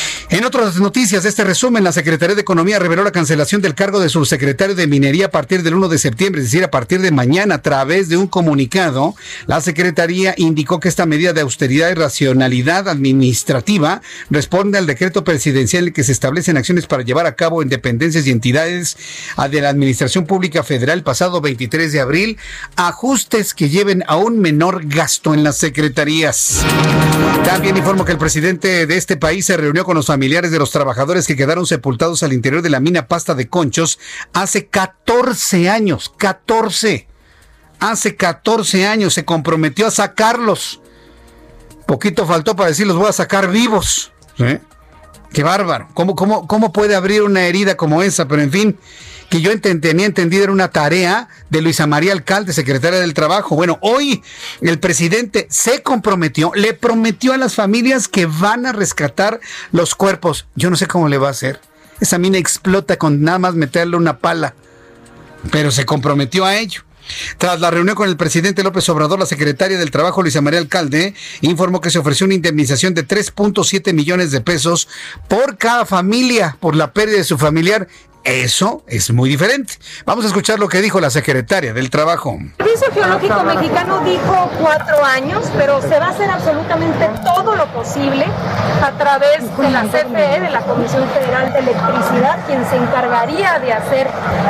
En otras noticias de este resumen, la Secretaría de Economía reveló la cancelación del cargo de subsecretario de Minería a partir del 1 de septiembre, es decir, a partir de mañana, a través de un comunicado. La Secretaría indicó que esta medida de austeridad y racionalidad administrativa responde al decreto presidencial en que se establecen acciones para llevar a cabo en dependencias y entidades de la Administración Pública Federal pasado 23 de abril, ajustes que lleven a un menor gasto en las secretarías. También informo que el presidente de este país se reunió con los familiares de los trabajadores que quedaron sepultados al interior de la mina Pasta de Conchos hace 14 años, 14. Hace 14 años se comprometió a sacarlos. Poquito faltó para decir los voy a sacar vivos. ¿eh? Qué bárbaro. ¿Cómo, cómo, ¿Cómo puede abrir una herida como esa? Pero en fin, que yo tenía entendido era una tarea de Luisa María Alcalde, secretaria del Trabajo. Bueno, hoy el presidente se comprometió, le prometió a las familias que van a rescatar los cuerpos. Yo no sé cómo le va a hacer. Esa mina explota con nada más meterle una pala, pero se comprometió a ello. Tras la reunión con el presidente López Obrador, la secretaria del Trabajo, Luisa María Alcalde, informó que se ofreció una indemnización de 3.7 millones de pesos por cada familia por la pérdida de su familiar eso es muy diferente. Vamos a escuchar lo que dijo la secretaria del Trabajo. El Servicio Geológico Mexicano dijo cuatro años, pero se va a hacer absolutamente todo lo posible a través de la CFE, de la Comisión Federal de Electricidad, quien se encargaría de hacer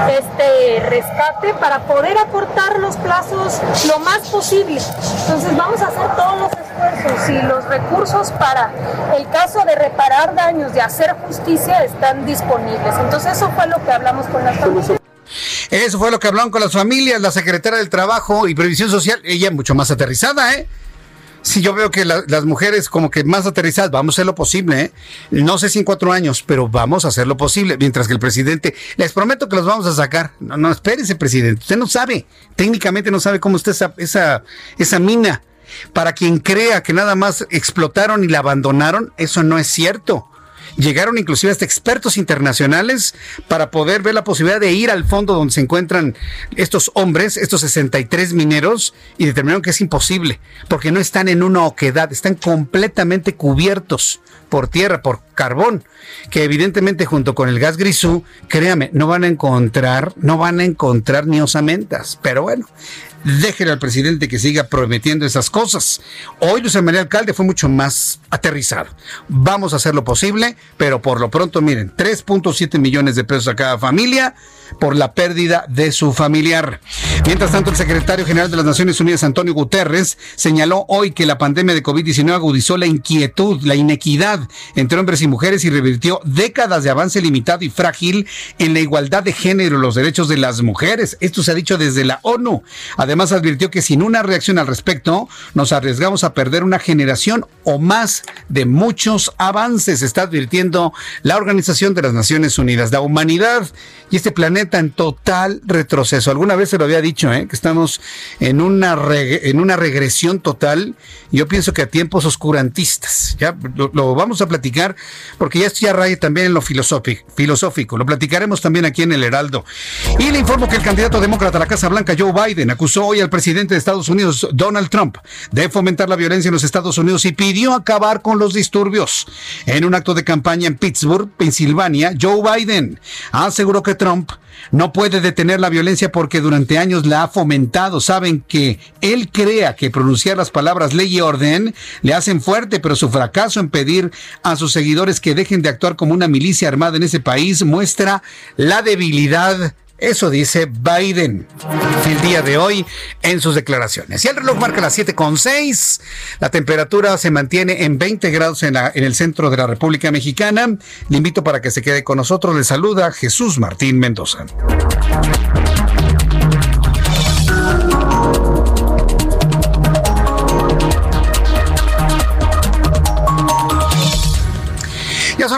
este rescate para poder aportar los plazos lo más posible. Entonces vamos a hacer todos los esfuerzos y los recursos para el caso de reparar daños, de hacer justicia, están disponibles. Entonces eso fue lo que hablamos con las familias. Eso fue lo que hablaron con las familias, la secretaria del Trabajo y Previsión Social, ella mucho más aterrizada, ¿eh? Sí, yo veo que las mujeres como que más aterrizadas, vamos a hacer lo posible, ¿eh? No sé si en cuatro años, pero vamos a hacer lo posible. Mientras que el presidente, les prometo que los vamos a sacar. No, no, espérese, presidente. Usted no sabe, técnicamente no sabe cómo está esa, esa mina. Para quien crea que nada más explotaron y la abandonaron, eso no es cierto. Llegaron inclusive hasta expertos internacionales para poder ver la posibilidad de ir al fondo donde se encuentran estos hombres, estos 63 mineros, y determinaron que es imposible, porque no están en una oquedad, están completamente cubiertos por tierra, por carbón, que evidentemente junto con el gas grisú, créame, no van a encontrar, no van a encontrar ni osamentas. Pero bueno, déjele al presidente que siga prometiendo esas cosas. Hoy Luis María Alcalde fue mucho más aterrizado. Vamos a hacer lo posible, pero por lo pronto, miren, 3.7 millones de pesos a cada familia por la pérdida de su familiar. Mientras tanto, el secretario general de las Naciones Unidas, Antonio Guterres, señaló hoy que la pandemia de COVID-19 agudizó la inquietud, la inequidad entre hombres y mujeres y revirtió décadas de avance limitado y frágil en la igualdad de género los derechos de las mujeres. Esto se ha dicho desde la ONU. Advirtió que sin una reacción al respecto, nos arriesgamos a perder una generación o más de muchos avances, está advirtiendo la Organización de las Naciones Unidas. La humanidad y este planeta en total retroceso. Alguna vez se lo había dicho, ¿eh? que estamos en una, en una regresión total. Yo pienso que a tiempos oscurantistas. Ya lo, vamos a platicar porque ya estoy a raya también en lo filosófico, filosófico. Lo platicaremos también aquí en el Heraldo. Y le informo que el candidato demócrata a la Casa Blanca, Joe Biden, acusó hoy al presidente de Estados Unidos, Donald Trump, de fomentar la violencia en los Estados Unidos y pidió acabar con los disturbios. En un acto de campaña en Pittsburgh, Pensilvania, Joe Biden aseguró que Trump no puede detener la violencia porque durante años la ha fomentado. Saben que él crea que pronunciar las palabras ley y orden le hacen fuerte, pero su fracaso en pedir a sus seguidores que dejen de actuar como una milicia armada en ese país muestra la debilidad eso dice Biden el día de hoy en sus declaraciones. Y el reloj marca las 7.6. La temperatura se mantiene en 20 grados en, el centro de la República Mexicana. Le invito para que se quede con nosotros. Le saluda Jesús Martín Mendoza.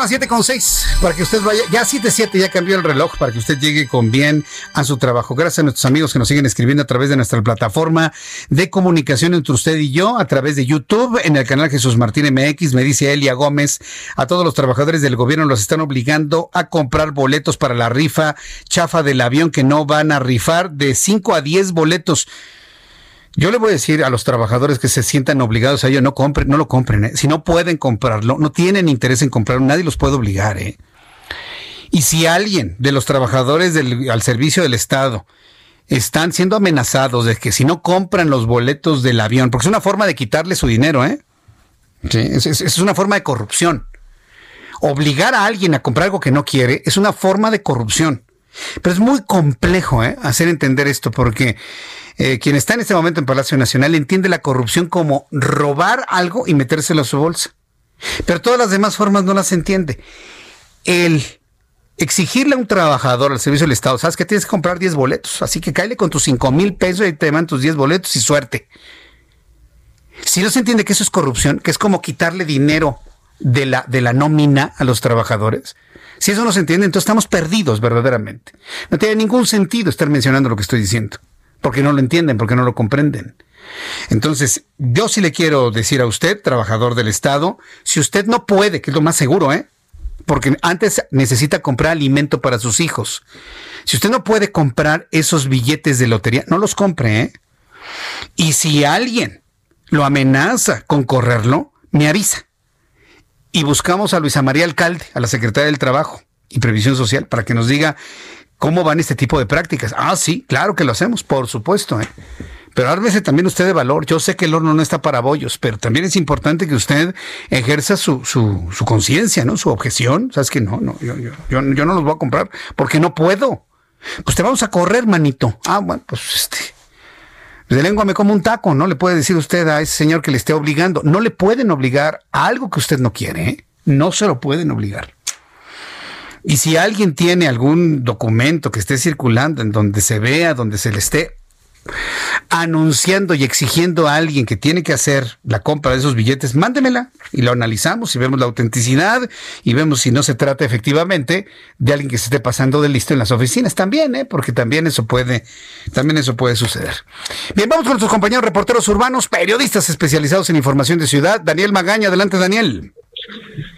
Las siete con seis, para que usted vaya, ya siete siete, ya cambió el reloj, para que usted llegue con bien a su trabajo. Gracias a nuestros amigos que nos siguen escribiendo a través de nuestra plataforma de comunicación entre usted y yo, a través de YouTube, en el canal Jesús Martín MX, me dice Elia Gómez, a todos los trabajadores del gobierno los están obligando a comprar boletos para la rifa chafa del avión que no van a rifar de 5 a 10 boletos. Yo le voy a decir a los trabajadores que se sientan obligados a ello, no compren, no lo compren. ¿eh? Si no pueden comprarlo, no tienen interés en comprarlo, nadie los puede obligar. ¿eh? Y si alguien de los trabajadores al servicio del Estado están siendo amenazados de que si no compran los boletos del avión, porque es una forma de quitarle su dinero, ¿eh? Sí, es, es una forma de corrupción. Obligar a alguien a comprar algo que no quiere es una forma de corrupción. Pero es muy complejo ¿eh? hacer entender esto porque eh, quien está en este momento en Palacio Nacional entiende la corrupción como robar algo y metérselo a su bolsa. Pero todas las demás formas no las entiende. El exigirle a un trabajador al servicio del Estado, sabes que tienes que comprar 10 boletos, así que cáele con tus 5 mil pesos y te dan tus 10 boletos y suerte. Si no se entiende que eso es corrupción, que es como quitarle dinero de la, de la nómina a los trabajadores, si eso no se entiende, entonces estamos perdidos verdaderamente. No tiene ningún sentido estar mencionando lo que estoy diciendo porque no lo entienden, porque no lo comprenden. Entonces, yo sí le quiero decir a usted, trabajador del Estado, si usted no puede, que es lo más seguro, ¿eh? Porque antes necesita comprar alimento para sus hijos. Si usted no puede comprar esos billetes de lotería, no los compre, ¿eh? Y si alguien lo amenaza con correrlo, me avisa. Y buscamos a Luisa María Alcalde, a la secretaria del Trabajo y Previsión Social, para que nos diga ¿Cómo van este tipo de prácticas? Ah, sí, claro que lo hacemos, por supuesto. ¿eh? Pero ármese también usted de valor. Yo sé que el horno no está para bollos, pero también es importante que usted ejerza su, su, conciencia, ¿no? Su objeción. ¿Sabes que No, no, yo, yo, yo, yo no los voy a comprar porque no puedo. Pues te vamos a correr, manito. Ah, bueno, pues este. De lengua me como un taco, ¿no? Le puede decir usted a ese señor que le esté obligando. No le pueden obligar a algo que usted no quiere, ¿eh? No se lo pueden obligar. Y si alguien tiene algún documento que esté circulando en donde se vea, donde se le esté anunciando y exigiendo a alguien que tiene que hacer la compra de esos billetes, mándemela y lo analizamos y vemos la autenticidad y vemos si no se trata efectivamente de alguien que se esté pasando de listo en las oficinas también, ¿eh? porque también eso puede, también eso puede suceder. Bien, vamos con nuestros compañeros reporteros urbanos, periodistas especializados en información de ciudad. Daniel Magaña, adelante Daniel.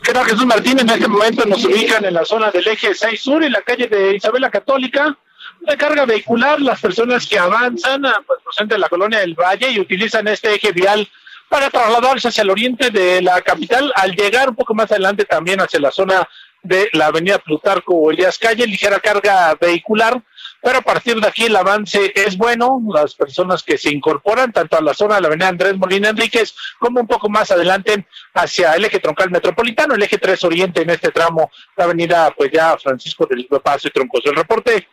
¿Qué tal, Jesús Martín? En este momento nos ubican en la zona del eje 6 sur, en la calle de Isabela Católica. Una carga vehicular, las personas que avanzan ah, pues, presente en la colonia del Valle y utilizan este eje vial para trasladarse hacia el oriente de la capital. Al llegar un poco más adelante también hacia la zona de la avenida Plutarco o Elías Calle, ligera carga vehicular pero a partir de aquí el avance es bueno, las personas que se incorporan tanto a la zona de la avenida Andrés Molina Enríquez como un poco más adelante hacia el eje troncal metropolitano, el eje 3 Oriente en este tramo, la avenida pues ya Francisco del Paso y Troncoso. El reporte,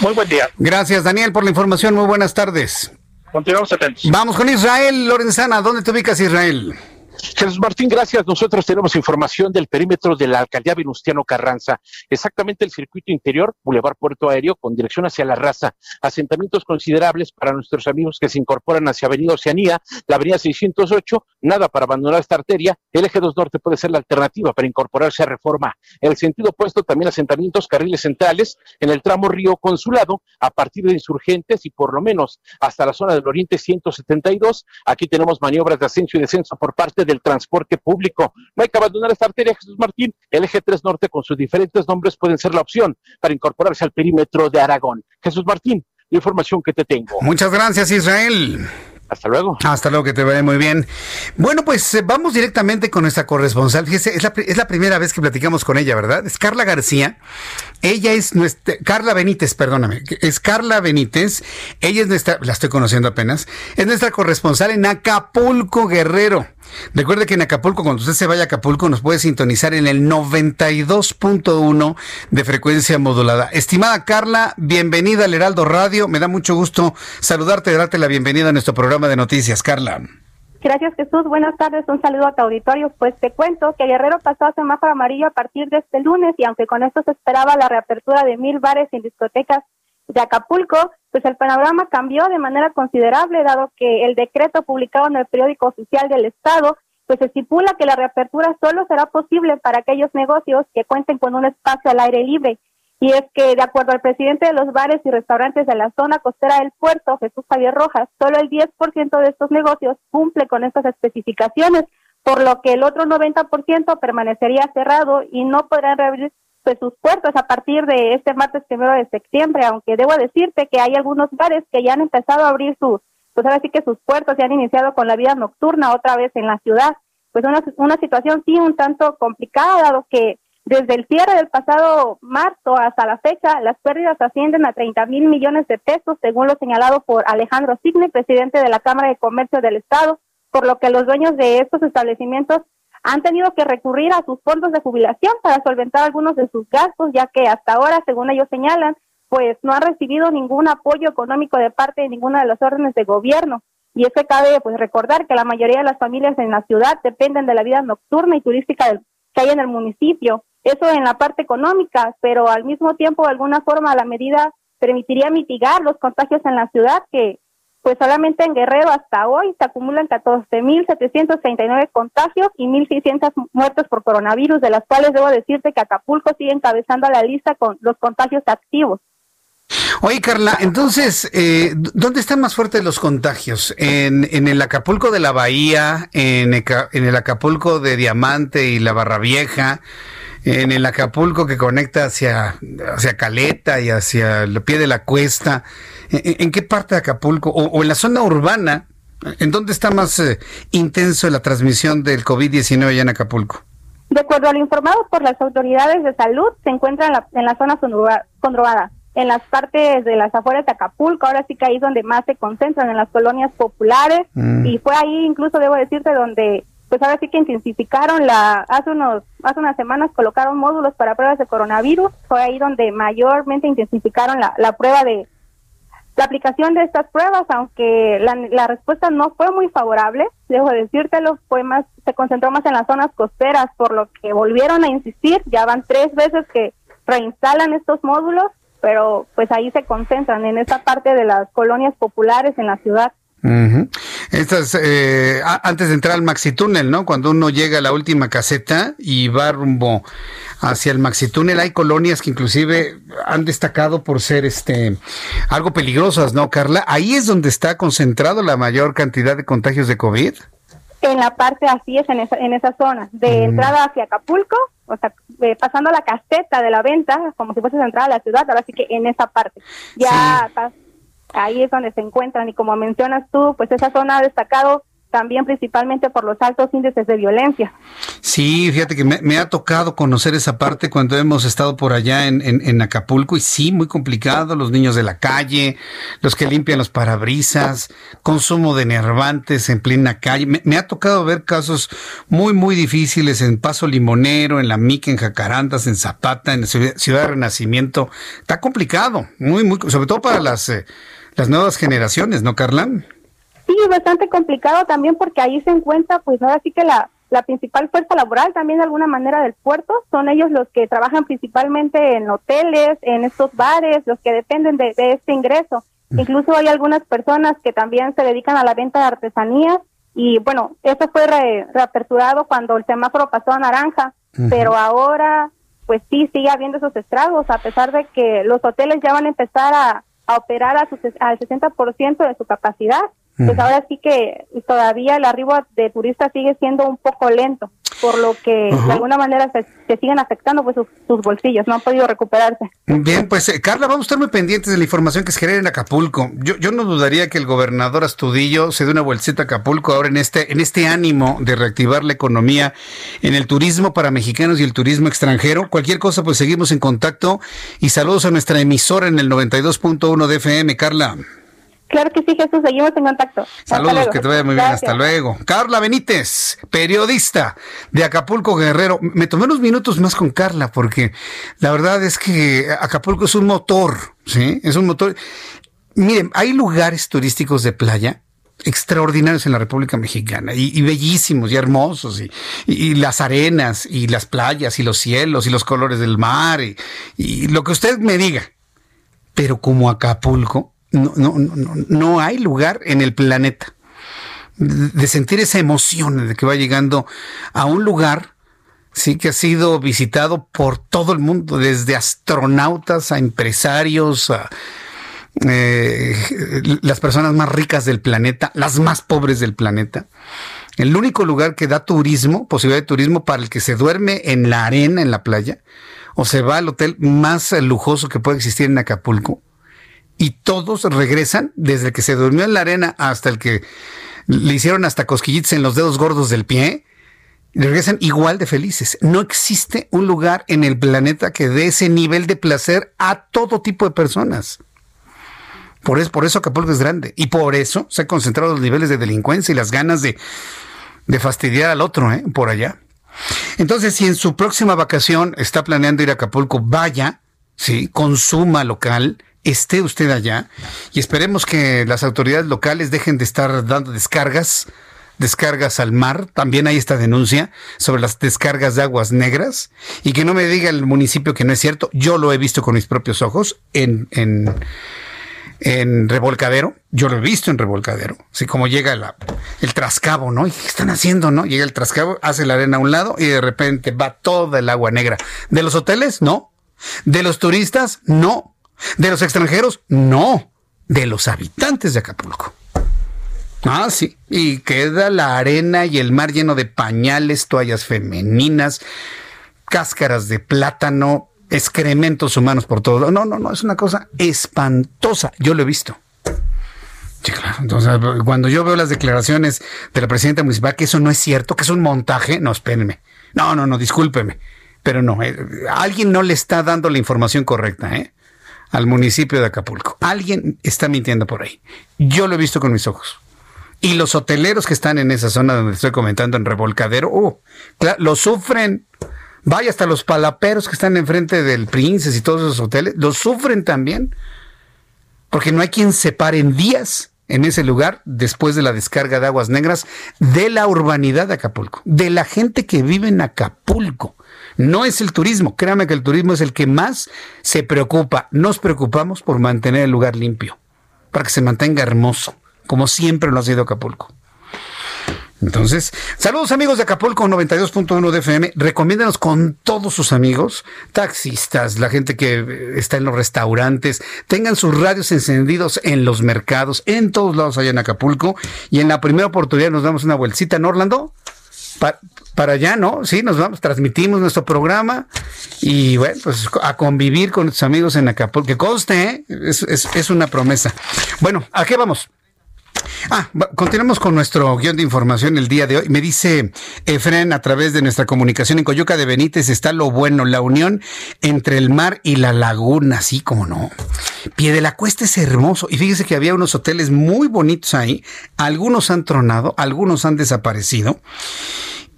muy buen día. Gracias Daniel por la información, muy buenas tardes. Continuamos atentos. Vamos con Israel Lorenzana, ¿dónde te ubicas Israel? Jesús Martín, gracias. Nosotros tenemos información del perímetro de la alcaldía Venustiano Carranza. Exactamente el circuito interior, Boulevard Puerto Aéreo, con dirección hacia la raza. Asentamientos considerables para nuestros amigos que se incorporan hacia Avenida Oceanía, la Avenida 608. Nada para abandonar esta arteria. El eje 2 Norte puede ser la alternativa para incorporarse a reforma. En el sentido opuesto, también asentamientos, carriles centrales en el tramo Río Consulado, a partir de insurgentes y por lo menos hasta la zona del Oriente 172. Aquí tenemos maniobras de ascenso y descenso por parte de del transporte público. No hay que abandonar esta arteria, Jesús Martín. El eje 3 Norte con sus diferentes nombres pueden ser la opción para incorporarse al perímetro de Aragón. Jesús Martín, la información que te tengo. Muchas gracias, Israel. Hasta luego. Hasta luego, que te vaya muy bien. Bueno, pues eh, vamos directamente con nuestra corresponsal. Fíjese, es la, es la, primera vez que platicamos con ella, ¿verdad? Es Carla García. Ella es nuestra, Carla Benítez, perdóname. Es Carla Benítez. Ella es nuestra, la estoy conociendo apenas, es nuestra corresponsal en Acapulco, Guerrero. Recuerde que en Acapulco, cuando usted se vaya a Acapulco, nos puede sintonizar en el 92.1 de frecuencia modulada. Estimada Carla, bienvenida al Heraldo Radio. Me da mucho gusto saludarte y darte la bienvenida a nuestro programa de noticias. Carla. Gracias Jesús, buenas tardes, un saludo a tu auditorio. Pues te cuento que Guerrero pasó a semáforo amarillo a partir de este lunes y aunque con esto se esperaba la reapertura de mil bares y discotecas de Acapulco, pues el panorama cambió de manera considerable, dado que el decreto publicado en el periódico oficial del Estado pues estipula que la reapertura solo será posible para aquellos negocios que cuenten con un espacio al aire libre. Y es que, de acuerdo al presidente de los bares y restaurantes de la zona costera del puerto, Jesús Javier Rojas, solo el 10% de estos negocios cumple con estas especificaciones, por lo que el otro 90% permanecería cerrado y no podrán reabrir pues, sus puertas a partir de este martes primero de septiembre, aunque debo decirte que hay algunos bares que ya han empezado a abrir sus pues ahora sí que sus puertos se han iniciado con la vida nocturna otra vez en la ciudad. Pues una, una situación sí un tanto complicada, dado que desde el cierre del pasado marzo hasta la fecha, las pérdidas ascienden a 30 mil millones de pesos, según lo señalado por Alejandro Signe, presidente de la Cámara de Comercio del Estado, por lo que los dueños de estos establecimientos han tenido que recurrir a sus fondos de jubilación para solventar algunos de sus gastos, ya que hasta ahora, según ellos señalan, pues no han recibido ningún apoyo económico de parte de ninguna de las órdenes de gobierno. Y es que cabe pues recordar que la mayoría de las familias en la ciudad dependen de la vida nocturna y turística que hay en el municipio. Eso en la parte económica, pero al mismo tiempo de alguna forma la medida permitiría mitigar los contagios en la ciudad que pues solamente en Guerrero hasta hoy se acumulan 14.739 contagios y 1.600 muertes por coronavirus, de las cuales debo decirte que Acapulco sigue encabezando la lista con los contagios activos. Oye, Carla, entonces, eh, ¿dónde están más fuertes los contagios? ¿En, ¿En, el Acapulco de la Bahía? En el, Acapulco de Diamante y la Barra Vieja? ¿En el Acapulco que conecta hacia, hacia Caleta y hacia el pie de la cuesta? ¿En, qué parte de Acapulco? O, en la zona urbana? ¿En dónde está más eh, intenso la transmisión del COVID-19 allá en Acapulco? De acuerdo a lo informado por las autoridades de salud, se encuentra en la, en la zona conurbada en las partes de las afueras de Acapulco, ahora sí que ahí es donde más se concentran, en las colonias populares, mm. y fue ahí incluso, debo decirte, donde pues ahora sí que intensificaron la, hace unos, hace unas semanas colocaron módulos para pruebas de coronavirus, fue ahí donde mayormente intensificaron la, la prueba de, la aplicación de estas pruebas, aunque la, respuesta no fue muy favorable, debo decírtelo, fue más, se concentró más en las zonas costeras, por lo que volvieron a insistir, ya van tres veces que reinstalan estos módulos pero pues ahí se concentran en esa parte de las colonias populares en la ciudad. Estas, eh, antes de entrar al Maxi Túnel, ¿no? Cuando uno llega a la última caseta y va rumbo hacia el Maxi Túnel, hay colonias que inclusive han destacado por ser este algo peligrosas, ¿no, Carla? Ahí es donde está concentrado la mayor cantidad de contagios de COVID. En la parte así es, en esa, en esa zona, de entrada hacia Acapulco, o sea, eh, pasando la caseta de la venta, como si fuese entrada a la ciudad, ahora sí que en esa parte. Ya ahí es donde se encuentran y como mencionas tú, pues esa zona ha destacado también principalmente por los altos índices de violencia. Sí, fíjate que me, ha tocado conocer esa parte cuando hemos estado por allá en, Acapulco y sí, muy complicado, los niños de la calle, los que limpian los parabrisas, consumo de nervantes en plena calle. Me, ha tocado ver casos muy, muy difíciles en Paso Limonero, en La Mica, en Jacarandas, en Zapata, en Ciudad de Renacimiento. Está complicado, muy, muy, sobre todo para las, eh, las nuevas generaciones, ¿no, Carla? Sí, bastante complicado también porque ahí se encuentra, pues ahora sí que la, la principal fuerza laboral también de alguna manera del puerto, son ellos los que trabajan principalmente en hoteles, en estos bares, los que dependen de, este ingreso. Incluso hay algunas personas que también se dedican a la venta de artesanías y bueno, eso fue reaperturado cuando el semáforo pasó a naranja, pero ahora pues sí sigue habiendo esos estragos, a pesar de que los hoteles ya van a empezar a, a operar a su, al 60% de su capacidad pues ahora sí que todavía el arribo de turistas sigue siendo un poco lento, por lo que de alguna manera se, siguen afectando pues sus, bolsillos, no han podido recuperarse. Bien, pues eh, Carla, vamos a estar muy pendientes de la información que se genera en Acapulco. Yo, yo no dudaría que el gobernador Astudillo se dé una bolsita a Acapulco ahora en este, en este ánimo de reactivar la economía en el turismo para mexicanos y el turismo extranjero. Cualquier cosa, pues seguimos en contacto y saludos a nuestra emisora en el 92.1 de FM, Carla. Claro que sí, Jesús, seguimos en contacto. Saludos, que te vaya muy bien, hasta luego. Carla Benítez, periodista de Acapulco Guerrero. Me tomé unos minutos más con Carla porque la verdad es que Acapulco es un motor, ¿sí? Es un motor. Miren, hay lugares turísticos de playa extraordinarios en la República Mexicana y, bellísimos y hermosos y, las arenas y las playas y los cielos y los colores del mar y lo que usted me diga. Pero como Acapulco, no, no, no, no hay lugar en el planeta de sentir esa emoción de que va llegando a un lugar sí que ha sido visitado por todo el mundo, desde astronautas a empresarios, a eh, las personas más ricas del planeta, las más pobres del planeta. El único lugar que da turismo, posibilidad de turismo para el que se duerme en la arena, en la playa, o se va al hotel más lujoso que puede existir en Acapulco. Y todos regresan, desde el que se durmió en la arena hasta el que le hicieron hasta cosquillitos en los dedos gordos del pie, regresan igual de felices. No existe un lugar en el planeta que dé ese nivel de placer a todo tipo de personas. Por eso, por eso Acapulco es grande. Y por eso se han concentrado los niveles de delincuencia y las ganas de, de fastidiar al otro, ¿eh? por allá. Entonces, si en su próxima vacación está planeando ir a Acapulco, vaya, sí, consuma local, esté usted allá y esperemos que las autoridades locales dejen de estar dando descargas, descargas al mar. También hay esta denuncia sobre las descargas de aguas negras y que no me diga el municipio que no es cierto. Yo lo he visto con mis propios ojos en, en en Revolcadero, yo lo he visto en Revolcadero, así como llega el trascabo, ¿no? ¿Y qué están haciendo, no? Llega el trascabo, hace la arena a un lado y de repente va toda el agua negra. ¿De los hoteles? No. ¿De los turistas? No. ¿De los extranjeros? No. De los habitantes de Acapulco. Ah, sí. Y queda la arena y el mar lleno de pañales, toallas femeninas, cáscaras de plátano, excrementos humanos por todo. No, no, no, es una cosa espantosa. Yo lo he visto. Sí, claro. Entonces, cuando yo veo las declaraciones de la presidenta municipal que eso no es cierto, que es un montaje, no, espérenme. No, no, no, discúlpeme. Pero no, eh, alguien no le está dando la información correcta, ¿eh? Al municipio de Acapulco. Alguien está mintiendo por ahí. Yo lo he visto con mis ojos. Y los hoteleros que están en esa zona donde estoy comentando, en Revolcadero, uh, lo sufren. Vaya, hasta los palaperos que están enfrente del Princes y todos esos hoteles, los sufren también. Porque no hay quien se pare en días en ese lugar después de la descarga de aguas negras de la urbanidad de Acapulco, de la gente que vive en Acapulco. No es el turismo, créame que el turismo es el que más se preocupa. Nos preocupamos por mantener el lugar limpio, para que se mantenga hermoso, como siempre lo ha sido Acapulco. Entonces, saludos amigos de Acapulco 92.1 de FM. Recomiéndanos con todos sus amigos, taxistas, la gente que está en los restaurantes, tengan sus radios encendidos en los mercados, en todos lados allá en Acapulco. Y en la primera oportunidad nos damos una vueltita en Orlando. Para allá, ¿no? Sí, nos vamos, transmitimos nuestro programa y bueno, pues a convivir con nuestros amigos en Acapulco. Que conste, ¿eh? es, es una promesa. Bueno, ¿a qué vamos? Ah, continuamos con nuestro guion de información el día de hoy. Me dice Efren a través de nuestra comunicación en Coyuca de Benítez está lo bueno, la unión entre el mar y la laguna, así como no. Pie de la Cuesta es hermoso y fíjese que había unos hoteles muy bonitos ahí. Algunos han tronado, algunos han desaparecido.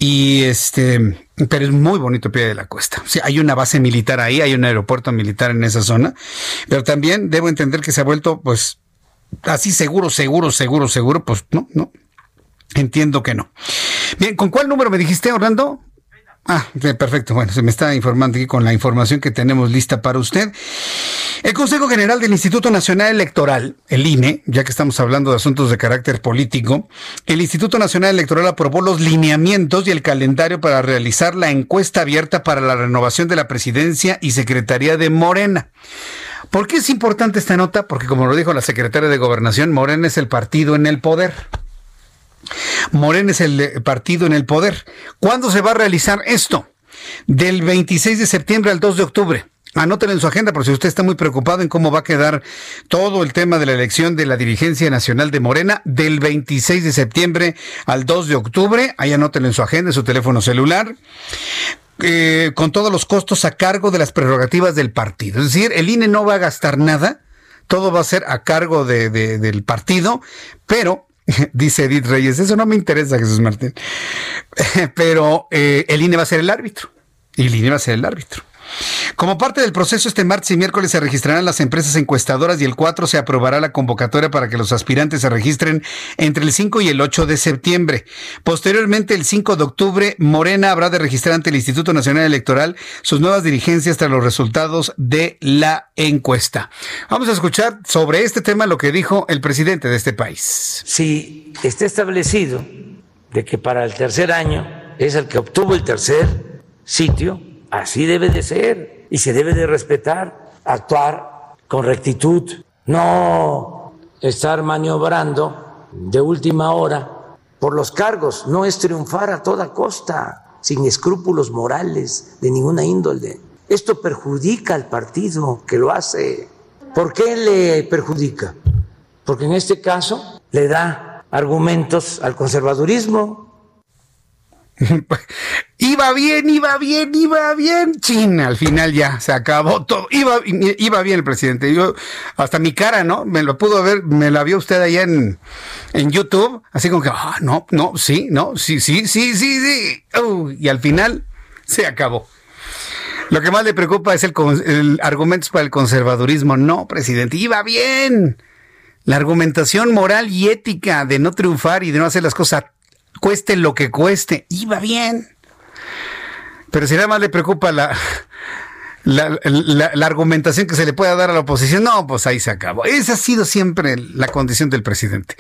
Y este, pero es muy bonito Pie de la Cuesta. Sí, hay una base militar ahí, hay un aeropuerto militar en esa zona, pero también debo entender que se ha vuelto, pues, así seguro, seguro, seguro, seguro, pues no, no. Entiendo que no. Bien, ¿con cuál número me dijiste, Orlando? Ah, perfecto. Bueno, se me está informando aquí con la información que tenemos lista para usted. El Consejo General del Instituto Nacional Electoral, el INE, ya que estamos hablando de asuntos de carácter político, el Instituto Nacional Electoral aprobó los lineamientos y el calendario para realizar la encuesta abierta para la renovación de la presidencia y secretaría de Morena. ¿Por qué es importante esta nota? Porque como lo dijo la secretaria de Gobernación, Morena es el partido en el poder. Morena es el eh, partido en el poder. ¿Cuándo se va a realizar esto? Del 26 de septiembre al 2 de octubre. Anótenlo en su agenda por si usted está muy preocupado en cómo va a quedar todo el tema de la elección de la dirigencia nacional de Morena del 26 de septiembre al 2 de octubre. Ahí anótenlo en su agenda, en su teléfono celular. Eh, con todos los costos a cargo de las prerrogativas del partido. Es decir, el INE no va a gastar nada, todo va a ser a cargo de, del partido, pero, dice Edith Reyes, eso no me interesa, Jesús Martín, pero eh, el INE va a ser el árbitro, y el INE va a ser el árbitro. Como parte del proceso, este martes y miércoles se registrarán las empresas encuestadoras y el 4 se aprobará la convocatoria para que los aspirantes se registren entre el 5 y el 8 de septiembre. Posteriormente, el 5 de octubre, Morena habrá de registrar ante el Instituto Nacional Electoral sus nuevas dirigencias tras los resultados de la encuesta. Vamos a escuchar sobre este tema lo que dijo el presidente de este país. Si está establecido de que para el tercer año es el que obtuvo el tercer sitio, Así debe de ser y se debe de respetar, actuar con rectitud, no estar maniobrando de última hora por los cargos, no es triunfar a toda costa, sin escrúpulos morales de ninguna índole. Esto perjudica al partido que lo hace. ¿Por qué le perjudica? Porque en este caso le da argumentos al conservadurismo, iba bien, iba bien, iba bien. Chin, al final ya se acabó todo. Iba, iba bien el presidente. Hasta mi cara, ¿no? Me lo pudo ver, me la vio usted allá en, en YouTube. Así como que, ah, no, no, sí, no, sí, sí, sí, sí, sí. y al final se acabó. Lo que más le preocupa es el, el argumento para el conservadurismo. No, presidente, iba bien. La argumentación moral y ética de no triunfar y de no hacer las cosas cueste lo que cueste, iba bien. Pero si nada más le preocupa la, la, argumentación que se le pueda dar a la oposición, no, pues ahí se acabó. Esa ha sido siempre la condición del presidente.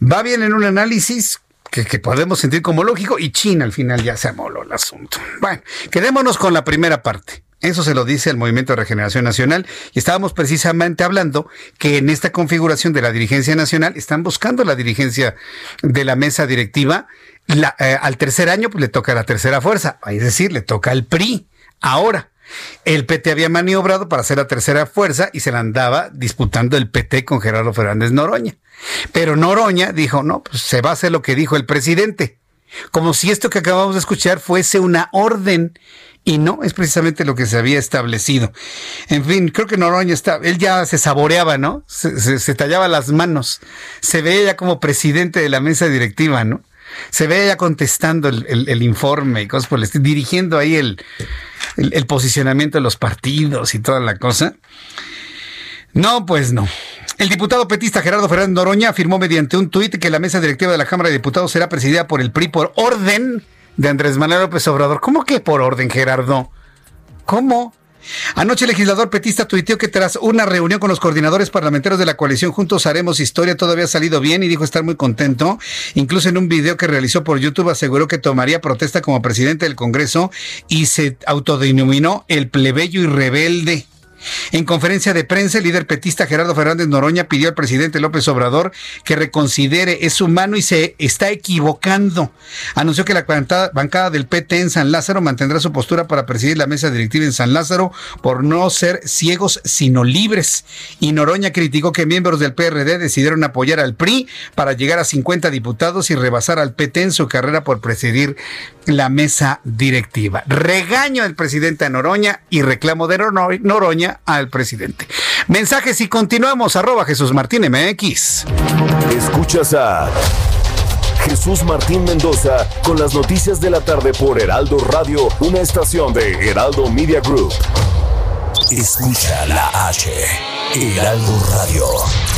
Va bien en un análisis que, que, podemos sentir como lógico y China al final ya se amoló el asunto. Bueno, quedémonos con la primera parte. Eso se lo dice el Movimiento de Regeneración Nacional y estábamos precisamente hablando que en esta configuración de la dirigencia nacional están buscando la dirigencia de la mesa directiva. Eh, al tercer año pues, le toca la tercera fuerza, es decir, le toca al PRI. Ahora, el PT había maniobrado para ser la tercera fuerza y se la andaba disputando el PT con Gerardo Fernández Noroña. Pero Noroña dijo, no, pues se va a hacer lo que dijo el presidente. Como si esto que acabamos de escuchar fuese una orden y no es precisamente lo que se había establecido. En fin, creo que Noroña está, él ya se saboreaba, ¿no? Se, tallaba las manos, se veía ya como presidente de la mesa directiva, ¿no? Se veía ya contestando el, informe y cosas por el estilo, dirigiendo ahí el, el posicionamiento de los partidos y toda la cosa. No, pues no. El diputado petista Gerardo Fernández Noroña afirmó mediante un tuit que la mesa directiva de la Cámara de Diputados será presidida por el PRI por orden de Andrés Manuel López Obrador. ¿Cómo que por orden, Gerardo? ¿Cómo? Anoche el legislador petista tuiteó que tras una reunión con los coordinadores parlamentarios de la coalición Juntos Haremos Historia todo había salido bien y dijo estar muy contento. Incluso en un video que realizó por YouTube aseguró que tomaría protesta como presidente del Congreso y se autodenominó el plebeyo y rebelde. En conferencia de prensa, el líder petista Gerardo Fernández Noroña pidió al presidente López Obrador que reconsidere, es humano y se está equivocando. Anunció que la bancada del PT en San Lázaro mantendrá su postura para presidir la mesa directiva en San Lázaro por no ser ciegos sino libres. Y Noroña criticó que miembros del PRD decidieron apoyar al PRI para llegar a 50 diputados y rebasar al PT en su carrera por presidir la mesa directiva. Regaño al presidente Noroña y reclamo de Noroña al presidente. Mensajes y continuamos. Arroba Jesús Martín MX. Escuchas a Jesús Martín Mendoza con las noticias de la tarde por Heraldo Radio, una estación de Heraldo Media Group. Escucha la H. Heraldo Radio.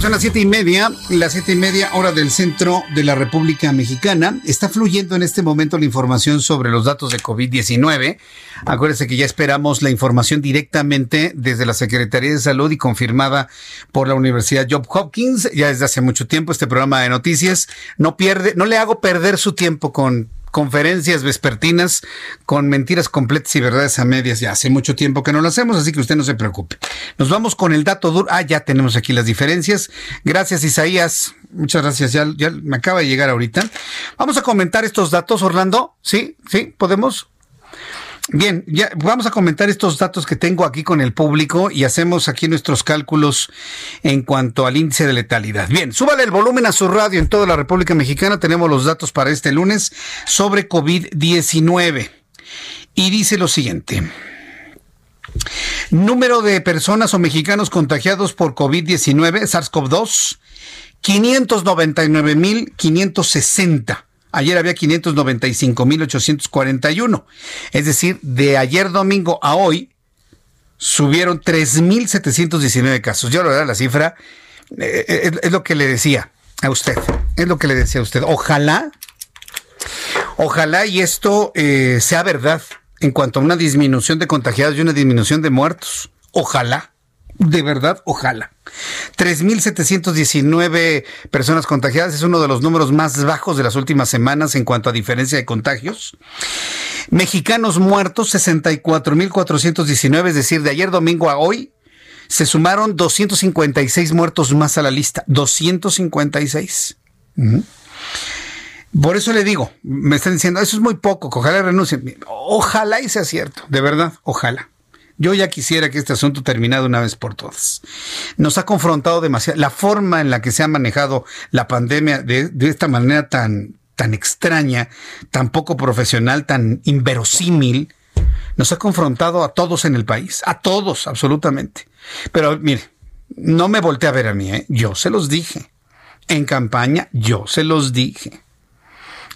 Son las siete y media, las siete y media hora del centro de la República Mexicana. Está fluyendo en este momento la información sobre los datos de COVID-19. Acuérdense que ya esperamos la información directamente desde la Secretaría de Salud y confirmada por la Universidad Job Hopkins. Ya desde hace mucho tiempo este programa de noticias no pierde, no le hago perder su tiempo con conferencias vespertinas con mentiras completas y verdades a medias. Ya hace mucho tiempo que no lo hacemos, así que usted no se preocupe. Nos vamos con el dato duro. Ah, ya tenemos aquí las diferencias. Gracias, Isaías. Muchas gracias. Ya, ya me acaba de llegar ahorita. Vamos a comentar estos datos, Orlando. Sí, sí, podemos. Bien, ya vamos a comentar estos datos que tengo aquí con el público y hacemos aquí nuestros cálculos en cuanto al índice de letalidad. Bien, súbale el volumen a su radio en toda la República Mexicana. Tenemos los datos para este lunes sobre COVID-19. Y dice lo siguiente. Número de personas o mexicanos contagiados por COVID-19, SARS-CoV-2, 599.560. Ayer había 595.841. Es decir, de ayer domingo a hoy subieron 3.719 casos. Yo la verdad la cifra eh, es, es, lo que le decía a usted. Es lo que le decía a usted. Ojalá, ojalá y esto eh, sea verdad en cuanto a una disminución de contagiados y una disminución de muertos. Ojalá. De verdad, ojalá. 3.719 personas contagiadas es uno de los números más bajos de las últimas semanas en cuanto a diferencia de contagios. Mexicanos muertos, 64.419, es decir, de ayer domingo a hoy, se sumaron 256 muertos más a la lista. 256. Por eso le digo, me están diciendo, eso es muy poco, ojalá renuncien. Ojalá y sea cierto, de verdad, ojalá. Yo ya quisiera que este asunto terminara una vez por todas. Nos ha confrontado demasiado. La forma en la que se ha manejado la pandemia de, de esta manera tan, tan extraña, tan poco profesional, tan inverosímil, nos ha confrontado a todos en el país, a todos, absolutamente. Pero mire, no me volteé a ver a mí, ¿eh? yo se los dije. En campaña, yo se los dije.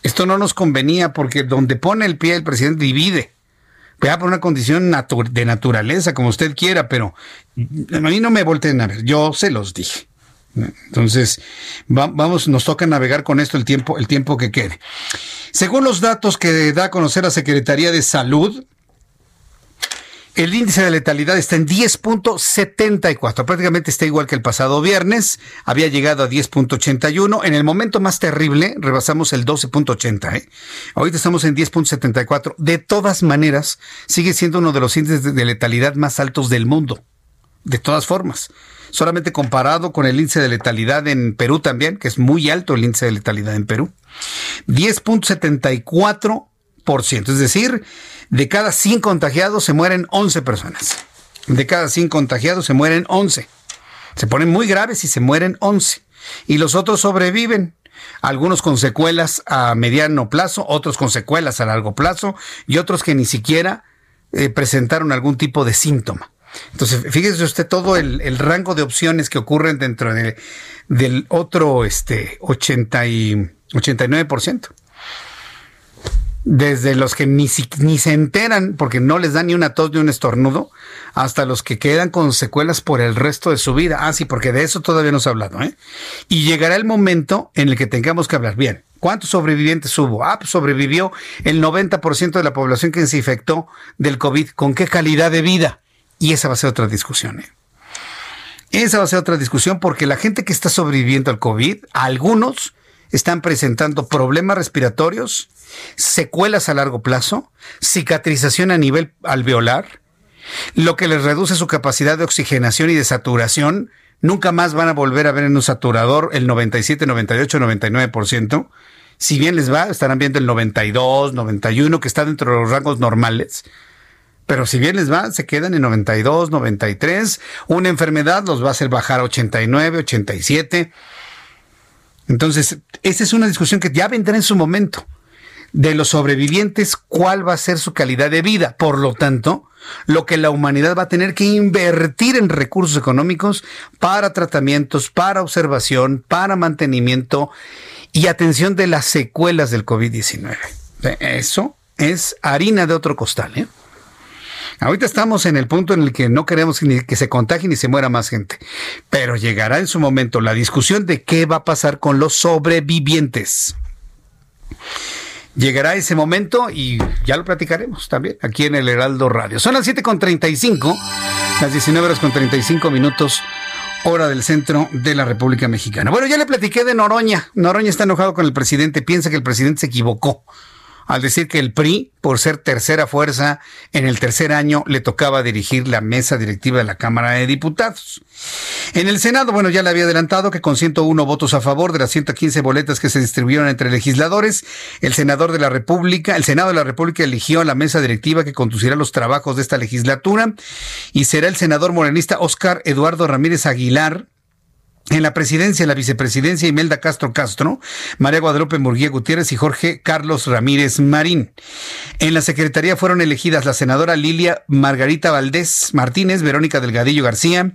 Esto no nos convenía porque donde pone el pie el presidente divide vea por una condición de naturaleza, como usted quiera, pero a mí no me volteen a ver, yo se los dije. Entonces, va, vamos, nos toca navegar con esto el tiempo, el tiempo que quede. Según los datos que da a conocer la Secretaría de Salud, el índice de letalidad está en 10.74, prácticamente está igual que el pasado viernes, había llegado a 10.81, en el momento más terrible rebasamos el 12.80, ¿eh? ahorita estamos en 10.74, de todas maneras sigue siendo uno de los índices de letalidad más altos del mundo, de todas formas, solamente comparado con el índice de letalidad en Perú también, que es muy alto el índice de letalidad en Perú, 10.74%, es decir, de cada 100 contagiados se mueren 11 personas. De cada 100 contagiados se mueren 11. Se ponen muy graves y se mueren 11. Y los otros sobreviven. Algunos con secuelas a mediano plazo, otros con secuelas a largo plazo y otros que ni siquiera eh, presentaron algún tipo de síntoma. Entonces, fíjese usted todo el, el rango de opciones que ocurren dentro de, del otro este, 80 y, 89% desde los que ni, ni se enteran porque no les da ni una tos ni un estornudo, hasta los que quedan con secuelas por el resto de su vida. Ah, sí, porque de eso todavía no se ha hablado, ¿eh? Y llegará el momento en el que tengamos que hablar. Bien, ¿cuántos sobrevivientes hubo? Ah, pues sobrevivió el 90% de la población que se infectó del COVID. ¿Con qué calidad de vida? Y esa va a ser otra discusión, ¿eh? Esa va a ser otra discusión porque la gente que está sobreviviendo al COVID, algunos están presentando problemas respiratorios, secuelas a largo plazo, cicatrización a nivel alveolar, lo que les reduce su capacidad de oxigenación y de saturación. Nunca más van a volver a ver en un saturador el 97, 98, 99%. Si bien les va, estarán viendo el 92, 91, que está dentro de los rangos normales. Pero si bien les va, se quedan en 92, 93. Una enfermedad los va a hacer bajar a 89, 87. Entonces, esa es una discusión que ya vendrá en su momento. De los sobrevivientes, ¿cuál va a ser su calidad de vida? Por lo tanto, lo que la humanidad va a tener que invertir en recursos económicos para tratamientos, para observación, para mantenimiento y atención de las secuelas del COVID-19. Eso es harina de otro costal. ¿eh? Ahorita estamos en el punto en el que no queremos ni que se contagie ni se muera más gente, pero llegará en su momento la discusión de qué va a pasar con los sobrevivientes. Llegará ese momento y ya lo platicaremos también aquí en el Heraldo Radio. Son las 7.35, las 19 horas con 35 minutos, hora del centro de la República Mexicana. Bueno, ya le platiqué de Noroña. Noroña está enojado con el presidente, piensa que el presidente se equivocó al decir que el PRI, por ser tercera fuerza, en el tercer año le tocaba dirigir la mesa directiva de la Cámara de Diputados. En el Senado, bueno, ya le había adelantado que con 101 votos a favor de las 115 boletas que se distribuyeron entre legisladores, el senador de la República, el Senado de la República eligió a la mesa directiva que conducirá los trabajos de esta legislatura y será el senador morenista Oscar Eduardo Ramírez Aguilar, en la presidencia, la vicepresidencia, Imelda Castro Castro, María Guadalupe Murguía Gutiérrez y Jorge Carlos Ramírez Marín. En la secretaría fueron elegidas la senadora Lilia Margarita Valdés Martínez, Verónica Delgadillo García,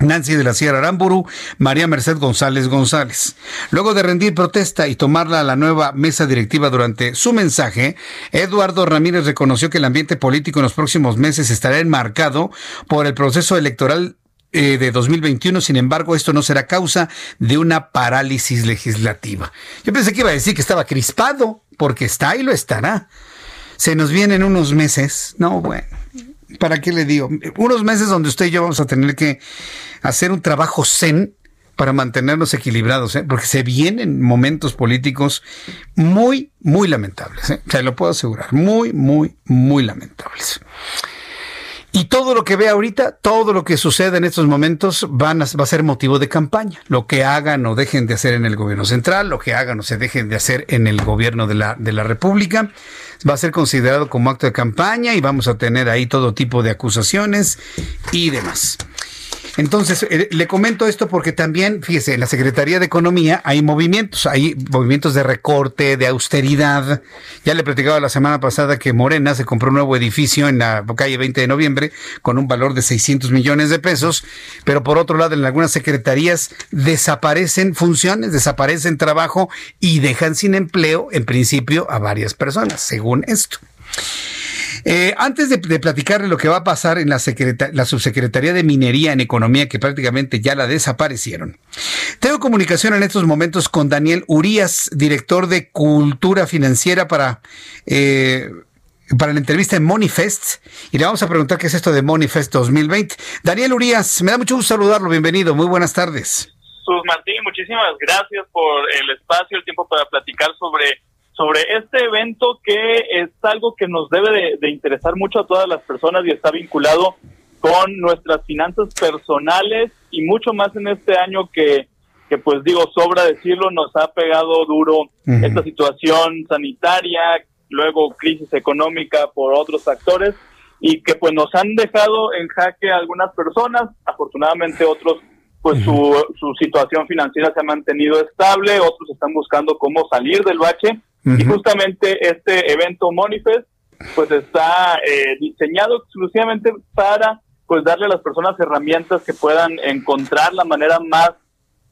Nancy de la Sierra Aramburu, María Merced González González. Luego de rendir protesta y tomarla a la nueva mesa directiva durante su mensaje, Eduardo Ramírez reconoció que el ambiente político en los próximos meses estará enmarcado por el proceso electoral eh, de 2021. Sin embargo, esto no será causa de una parálisis legislativa. Yo pensé que iba a decir que estaba crispado, porque está y lo estará. Se nos vienen unos meses. No, bueno. ¿Para qué le digo? Unos meses donde usted y yo vamos a tener que hacer un trabajo zen para mantenernos equilibrados, ¿eh? porque se vienen momentos políticos muy, muy lamentables. ¿eh? Se lo puedo asegurar. Muy, muy, muy lamentables. Y todo lo que ve ahorita, todo lo que sucede en estos momentos van a, va a ser motivo de campaña. Lo que hagan o dejen de hacer en el gobierno central, lo que hagan o se dejen de hacer en el gobierno de la, de la República, va a ser considerado como acto de campaña y vamos a tener ahí todo tipo de acusaciones y demás. Entonces, eh, le comento esto porque también, fíjese, en la Secretaría de Economía hay movimientos, hay movimientos de recorte, de austeridad. Ya le platicaba la semana pasada que Morena se compró un nuevo edificio en la calle 20 de noviembre con un valor de 600 millones de pesos, pero por otro lado, en algunas secretarías desaparecen funciones, desaparecen trabajo y dejan sin empleo, en principio, a varias personas, según esto. Eh, antes de, platicarle lo que va a pasar en la, la subsecretaría de Minería en Economía, que prácticamente ya la desaparecieron, tengo comunicación en estos momentos con Daniel Urias, director de Cultura Financiera para... Eh, para la entrevista en Monifest y le vamos a preguntar qué es esto de Monifest 2020. Daniel Urias, me da mucho gusto saludarlo, bienvenido, muy buenas tardes. Sus Martín, muchísimas gracias por el espacio, el tiempo para platicar sobre sobre este evento que es algo que nos debe de, interesar mucho a todas las personas y está vinculado con nuestras finanzas personales y mucho más en este año que, que pues digo, sobra decirlo, nos ha pegado duro esta situación sanitaria, luego crisis económica por otros factores y que pues nos han dejado en jaque a algunas personas, afortunadamente otros pues su, su situación financiera se ha mantenido estable, otros están buscando cómo salir del bache y justamente este evento Monifest pues está eh, diseñado exclusivamente para pues darle a las personas herramientas que puedan encontrar la manera más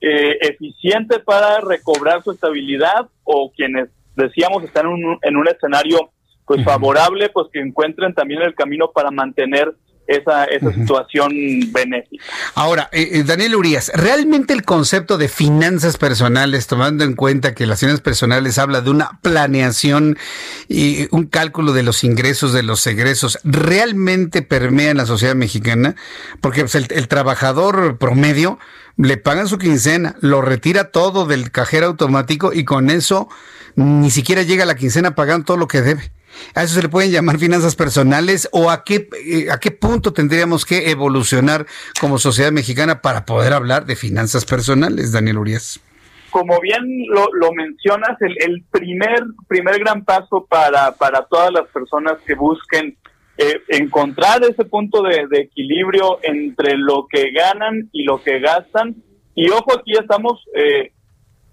eh, eficiente para recobrar su estabilidad o quienes decíamos están en un, en un escenario pues favorable pues que encuentren también el camino para mantener esa, esa situación benéfica. Ahora, eh, eh, Daniel Urias, ¿realmente el concepto de finanzas personales, tomando en cuenta que las finanzas personales habla de una planeación y un cálculo de los ingresos, de los egresos, realmente permea en la sociedad mexicana? Porque pues, el, trabajador promedio le pagan su quincena, lo retira todo del cajero automático y con eso ni siquiera llega a la quincena pagando todo lo que debe. ¿A eso se le pueden llamar finanzas personales o a qué, eh, a qué punto tendríamos que evolucionar como sociedad mexicana para poder hablar de finanzas personales, Daniel Urias? Como bien lo, mencionas, el, primer, primer gran paso para, para todas las personas que busquen eh, encontrar ese punto de, equilibrio entre lo que ganan y lo que gastan, y ojo, aquí estamos eh,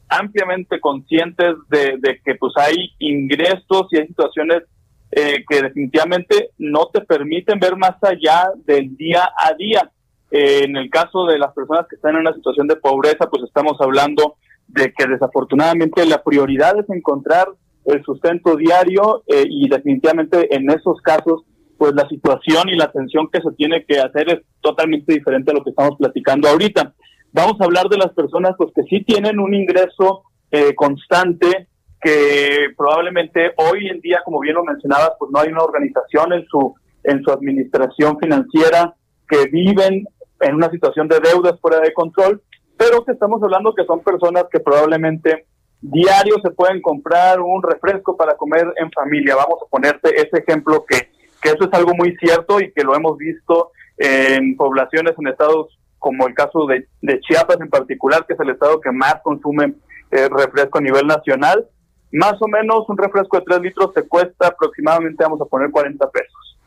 ampliamente conscientes de, que pues hay ingresos y hay situaciones eh, que definitivamente no te permiten ver más allá del día a día. Eh, en el caso de las personas que están en una situación de pobreza, pues estamos hablando de que desafortunadamente la prioridad es encontrar el sustento diario eh, y definitivamente en esos casos pues la situación y la atención que se tiene que hacer es totalmente diferente a lo que estamos platicando ahorita. Vamos a hablar de las personas pues que sí tienen un ingreso eh, constante, que probablemente hoy en día, como bien lo mencionabas, pues no hay una organización en su en su administración financiera que viven en una situación de deudas fuera de control, pero que estamos hablando que son personas que probablemente diario se pueden comprar un refresco para comer en familia. Vamos a ponerte ese ejemplo que, que eso es algo muy cierto y que lo hemos visto en poblaciones en estados como el caso de, de Chiapas en particular, que es el estado que más consume eh, refresco a nivel nacional. Más o menos un refresco de 3 litros te cuesta aproximadamente, vamos a poner 40 pesos.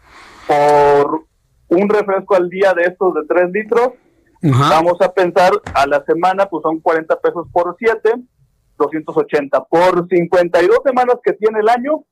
Por un refresco al día de estos de 3 litros, vamos a pensar a la semana, pues son 40 pesos por 7, 280 por 52 semanas que tiene el año,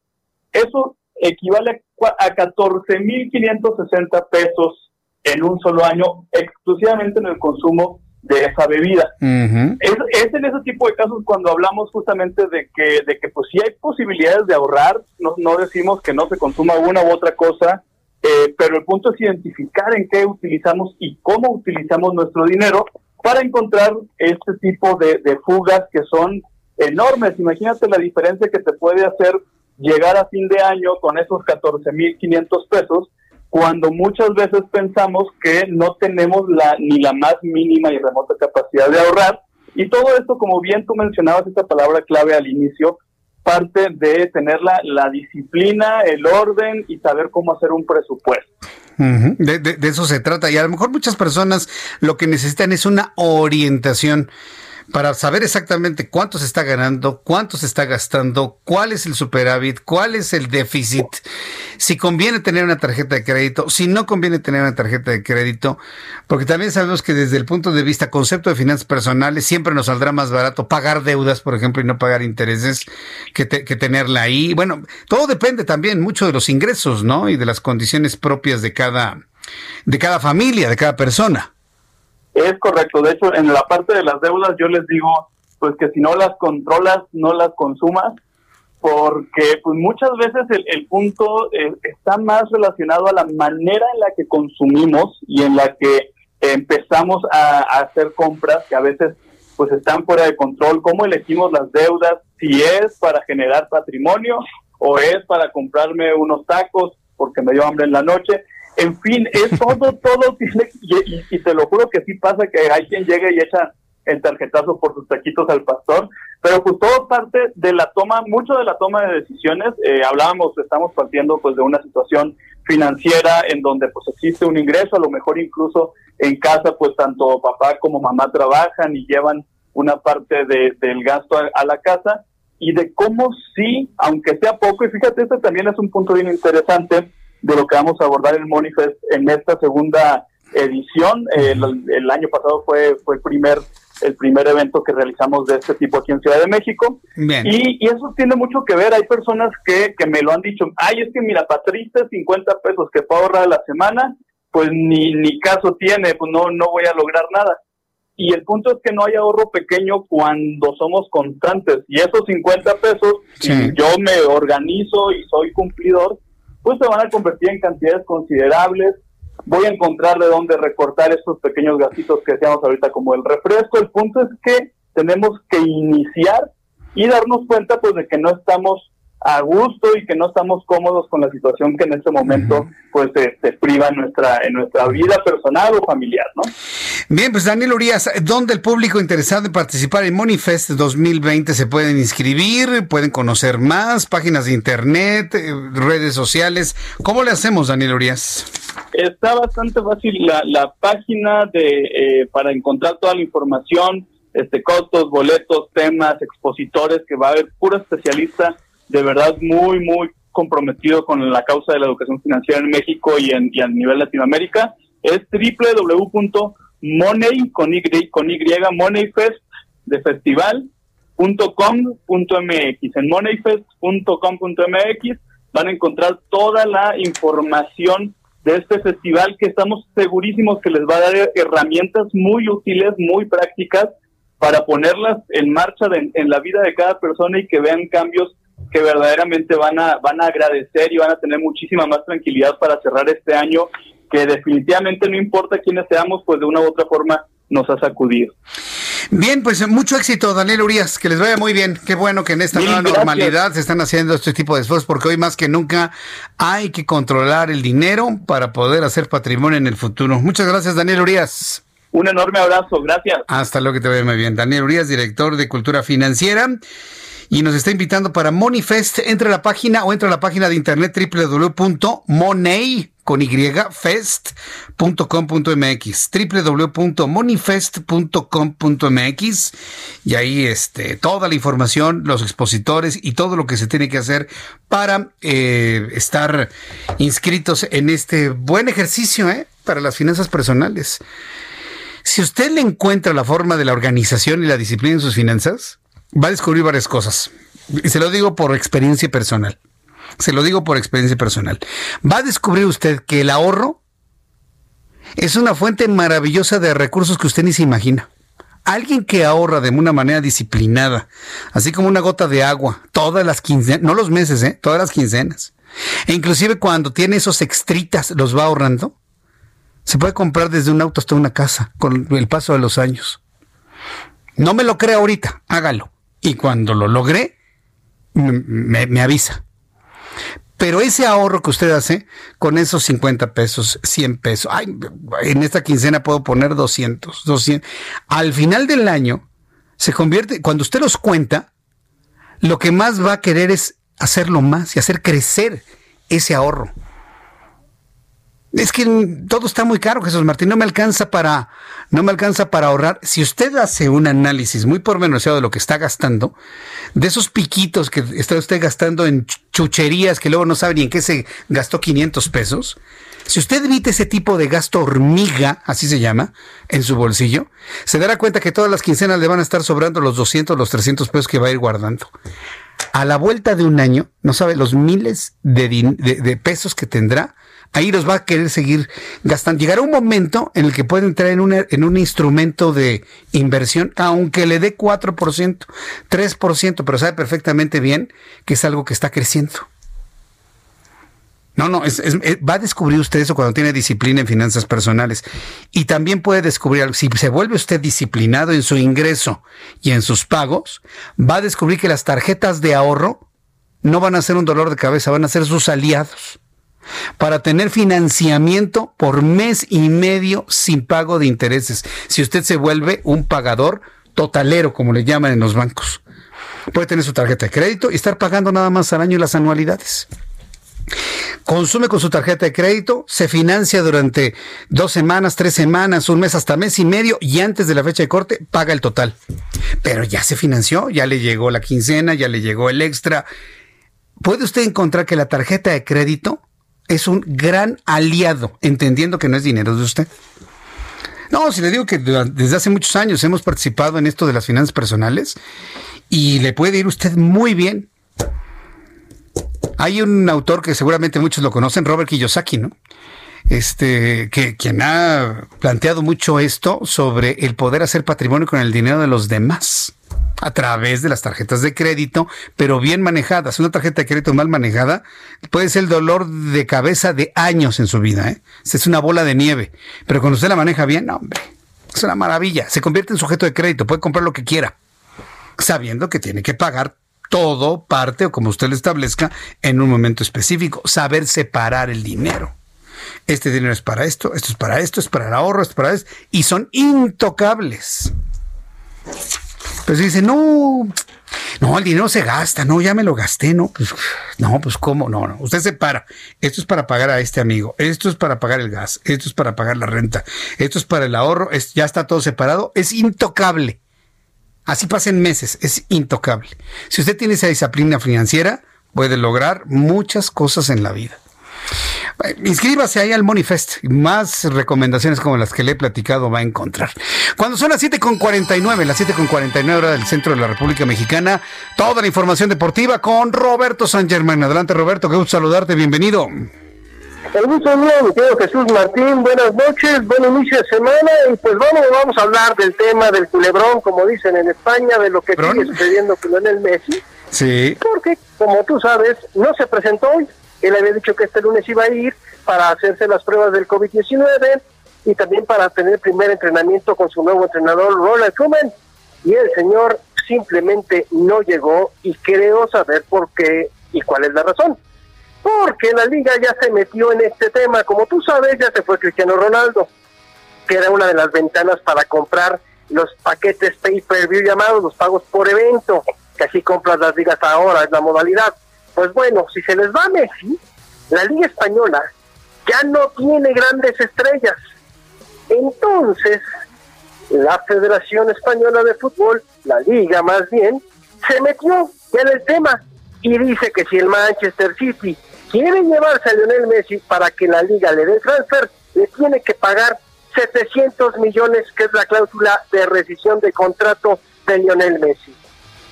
eso equivale a 14.560 pesos en un solo año, exclusivamente en el consumo de esa bebida. es, es, en ese tipo de casos cuando hablamos justamente de que, de que pues sí hay posibilidades de ahorrar, no, no decimos que no se consuma una u otra cosa, eh, pero el punto es identificar en qué utilizamos y cómo utilizamos nuestro dinero para encontrar este tipo de, de fugas que son enormes. Imagínate la diferencia que te puede hacer llegar a fin de año con esos 14.500 pesos cuando muchas veces pensamos que no tenemos la ni la más mínima y remota capacidad de ahorrar. Y todo esto, como bien tú mencionabas esta palabra clave al inicio, parte de tener la, la disciplina, el orden y saber cómo hacer un presupuesto. de, de, eso se trata. Y a lo mejor muchas personas lo que necesitan es una orientación para saber exactamente cuánto se está ganando, cuánto se está gastando, cuál es el superávit, cuál es el déficit, si conviene tener una tarjeta de crédito, si no conviene tener una tarjeta de crédito, porque también sabemos que desde el punto de vista concepto de finanzas personales siempre nos saldrá más barato pagar deudas, por ejemplo, y no pagar intereses que, que tenerla ahí. Bueno, todo depende también mucho de los ingresos, ¿no? Y de las condiciones propias de cada, de cada familia, de cada persona. Es correcto. De hecho, en la parte de las deudas yo les digo, pues que si no las controlas, no las consumas, porque pues muchas veces el, el punto eh, está más relacionado a la manera en la que consumimos y en la que empezamos a, a, hacer compras que a veces pues están fuera de control, cómo elegimos las deudas, si es para generar patrimonio o es para comprarme unos tacos porque me dio hambre en la noche. En fin, es todo, todo tiene, y, te lo juro que sí pasa que hay quien llega y echa el tarjetazo por sus taquitos al pastor, pero pues todo parte de la toma, mucho de la toma de decisiones, eh, hablábamos, estamos partiendo pues de una situación financiera en donde pues existe un ingreso, a lo mejor incluso en casa pues tanto papá como mamá trabajan y llevan una parte de, del gasto a, a la casa y de cómo sí, aunque sea poco, y fíjate, este también es un punto bien interesante, de lo que vamos a abordar en Monifest en esta segunda edición. El, el, año pasado fue, fue el primer el primer evento que realizamos de este tipo aquí en Ciudad de México. Y, y, eso tiene mucho que ver. Hay personas que, que me lo han dicho, ay, es que mira, para 50 pesos que puedo ahorrar a la semana, pues ni, ni caso tiene, pues no, no voy a lograr nada. Y el punto es que no hay ahorro pequeño cuando somos constantes. Y esos 50 pesos, sí. si yo me organizo y soy cumplidor, pues se van a convertir en cantidades considerables. Voy a encontrar de dónde recortar estos pequeños gastitos que decíamos ahorita como el refresco. El punto es que tenemos que iniciar y darnos cuenta pues de que no estamos a gusto y que no estamos cómodos con la situación que en este momento pues se, se, priva en nuestra en nuestra vida personal o familiar, ¿no? Bien, pues Daniel Urias, ¿dónde el público interesado en participar en Monifest 2020 se pueden inscribir, pueden conocer más, páginas de internet, eh, redes sociales? ¿Cómo le hacemos, Daniel Urias? Está bastante fácil la, la página de eh, para encontrar toda la información, este costos, boletos, temas, expositores, que va a haber puro especialista de verdad muy, muy comprometido con la causa de la educación financiera en México y, en, y a nivel Latinoamérica, es www.money, con Y, con y moneyfest de festival.com.mx. En moneyfest.com.mx van a encontrar toda la información de este festival que estamos segurísimos que les va a dar herramientas muy útiles, muy prácticas para ponerlas en marcha de, en la vida de cada persona y que vean cambios que verdaderamente van a, van a agradecer y van a tener muchísima más tranquilidad para cerrar este año, que definitivamente no importa quiénes seamos, pues de una u otra forma nos ha sacudido. Bien, pues mucho éxito, Daniel Urias, que les vaya muy bien. Qué bueno que en esta nueva normalidad se están haciendo este tipo de esfuerzos, porque hoy más que nunca hay que controlar el dinero para poder hacer patrimonio en el futuro. Muchas gracias, Daniel Urias. Un enorme abrazo, gracias. Hasta luego que te vaya muy bien. Daniel Urias, director de Cultura Financiera y nos está invitando para Moneyfest. Entre a la página o entra a la página de internet www.money con yfest.com.mx www.moneyfest.com.mx y ahí este toda la información, los expositores y todo lo que se tiene que hacer para eh, estar inscritos en este buen ejercicio ¿eh? para las finanzas personales. Si usted le encuentra la forma de la organización y la disciplina en sus finanzas, va a descubrir varias cosas. Y se lo digo por experiencia personal. Se lo digo por experiencia personal. Va a descubrir usted que el ahorro es una fuente maravillosa de recursos que usted ni se imagina. Alguien que ahorra de una manera disciplinada, así como una gota de agua, todas las quincenas, no los meses, ¿eh? todas las quincenas. E inclusive cuando tiene esos extritas, los va ahorrando. Se puede comprar desde un auto hasta una casa con el paso de los años. No me lo crea ahorita, hágalo y cuando lo logré, me, avisa. Pero ese ahorro que usted hace con esos 50 pesos, 100 pesos, ay, en esta quincena puedo poner 200, 200. Al final del año se convierte, cuando usted los cuenta, lo que más va a querer es hacerlo más y hacer crecer ese ahorro. Es que todo está muy caro, Jesús Martín. No me alcanza para, no me alcanza para ahorrar. Si usted hace un análisis muy pormenorizado de lo que está gastando, de esos piquitos que está usted gastando en chucherías que luego no sabe ni en qué se gastó 500 pesos, si usted evita ese tipo de gasto hormiga, así se llama, en su bolsillo, se dará cuenta que todas las quincenas le van a estar sobrando los 200, los 300 pesos que va a ir guardando. A la vuelta de un año, no sabe los miles de, de pesos que tendrá ahí los va a querer seguir gastando. Llegará un momento en el que puede entrar en, en un instrumento de inversión, aunque le dé 4%, 3%, pero sabe perfectamente bien que es algo que está creciendo. No, no, va a descubrir usted eso cuando tiene disciplina en finanzas personales. Y también puede descubrir, si se vuelve usted disciplinado en su ingreso y en sus pagos, va a descubrir que las tarjetas de ahorro no van a ser un dolor de cabeza, van a ser sus aliados para tener financiamiento por mes y medio sin pago de intereses. Si usted se vuelve un pagador totalero, como le llaman en los bancos, puede tener su tarjeta de crédito y estar pagando nada más al año las anualidades. Consume con su tarjeta de crédito, se financia durante dos semanas, tres semanas, un mes, hasta mes y medio y antes de la fecha de corte paga el total. Pero ya se financió, ya le llegó la quincena, ya le llegó el extra. Puede usted encontrar que la tarjeta de crédito es un gran aliado, entendiendo que no es dinero de usted. No, si le digo que desde hace muchos años hemos participado en esto de las finanzas personales y le puede ir usted muy bien. Hay un autor que seguramente muchos lo conocen, Robert Kiyosaki, ¿no? Este, que quien ha planteado mucho esto sobre el poder hacer patrimonio con el dinero de los demás a través de las tarjetas de crédito, pero bien manejadas. Una tarjeta de crédito mal manejada puede ser el dolor de cabeza de años en su vida. ¿eh? Es una bola de nieve. Pero cuando usted la maneja bien, hombre, es una maravilla. Se convierte en sujeto de crédito, puede comprar lo que quiera, sabiendo que tiene que pagar todo, parte o como usted lo establezca en un momento específico. Saber separar el dinero. Este dinero es para esto, esto es para esto, es para el ahorro, es para esto. Y son intocables. Pues dice, no, no, el dinero se gasta, no, ya me lo gasté, no, pues, no, pues cómo, no, no, usted se para, esto es para pagar a este amigo, esto es para pagar el gas, esto es para pagar la renta, esto es para el ahorro, ya está todo separado, es intocable. Así pasen meses, es intocable. Si usted tiene esa disciplina financiera, puede lograr muchas cosas en la vida. Inscríbase ahí al Monifest. Más recomendaciones como las que le he platicado va a encontrar. Cuando son las 7.49, las 7.49 hora del centro de la República Mexicana, toda la información deportiva con Roberto San Germán. Adelante, Roberto, qué gusto saludarte. Bienvenido. El gusto mío, mi querido Jesús Martín. Buenas noches, buen inicio de semana. Y pues vamos, vamos a hablar del tema del culebrón, como dicen en España, de lo que sigue sucediendo con el Messi. Sí. Porque, como tú sabes, no se presentó hoy él había dicho que este lunes iba a ir para hacerse las pruebas del COVID-19 y también para tener primer entrenamiento con su nuevo entrenador, Ronald Koeman. Y el señor simplemente no llegó y creo saber por qué y cuál es la razón. Porque la liga ya se metió en este tema. Como tú sabes, ya se fue Cristiano Ronaldo. que era una de las ventanas para comprar los paquetes pay-per-view llamados los pagos por evento, que así compras las ligas ahora, es la modalidad. Pues bueno, si se les va Messi, la Liga Española ya no tiene grandes estrellas. Entonces, la Federación Española de Fútbol, la Liga más bien, se metió en el tema y dice que si el Manchester City quiere llevarse a Lionel Messi para que la Liga le dé transfer, le tiene que pagar 700 millones, que es la cláusula de rescisión de contrato de Lionel Messi.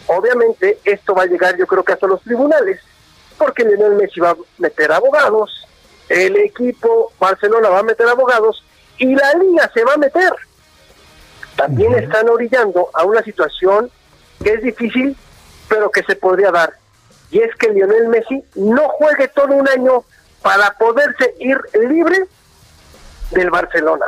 Obviamente esto va a llegar yo creo que hasta los tribunales, porque Lionel Messi va a meter abogados, el equipo Barcelona va a meter abogados y la liga se va a meter. También están orillando a una situación que es difícil, pero que se podría dar. Y es que Lionel Messi no juegue todo un año para poderse ir libre del Barcelona.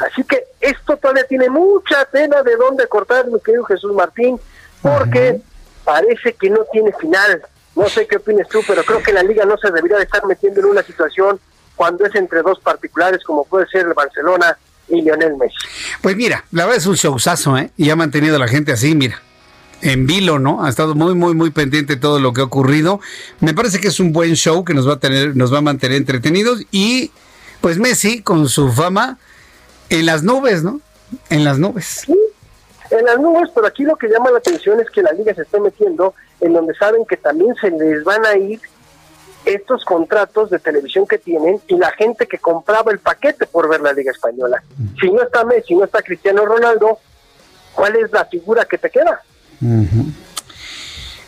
Así que esto todavía tiene mucha tela de dónde cortar, mi querido Jesús Martín, porque parece que no tiene final. No sé qué opinas tú, pero creo que la liga no se debería de estar metiendo en una situación cuando es entre dos particulares como puede ser el Barcelona y Lionel Messi. Pues mira, la verdad es un showzazo, ¿eh? Y ha mantenido a la gente así, mira. En vilo, ¿no? Ha estado muy, muy, muy pendiente de todo lo que ha ocurrido. Me parece que es un buen show que nos va a tener, nos va a mantener entretenidos. Y pues Messi, con su fama, en las nubes, ¿no? En las nubes. Sí, en las nubes, pero aquí lo que llama la atención es que la liga se está metiendo en donde saben que también se les van a ir estos contratos de televisión que tienen y la gente que compraba el paquete por ver la Liga Española. Si no está Messi, no está Cristiano Ronaldo, ¿cuál es la figura que te queda?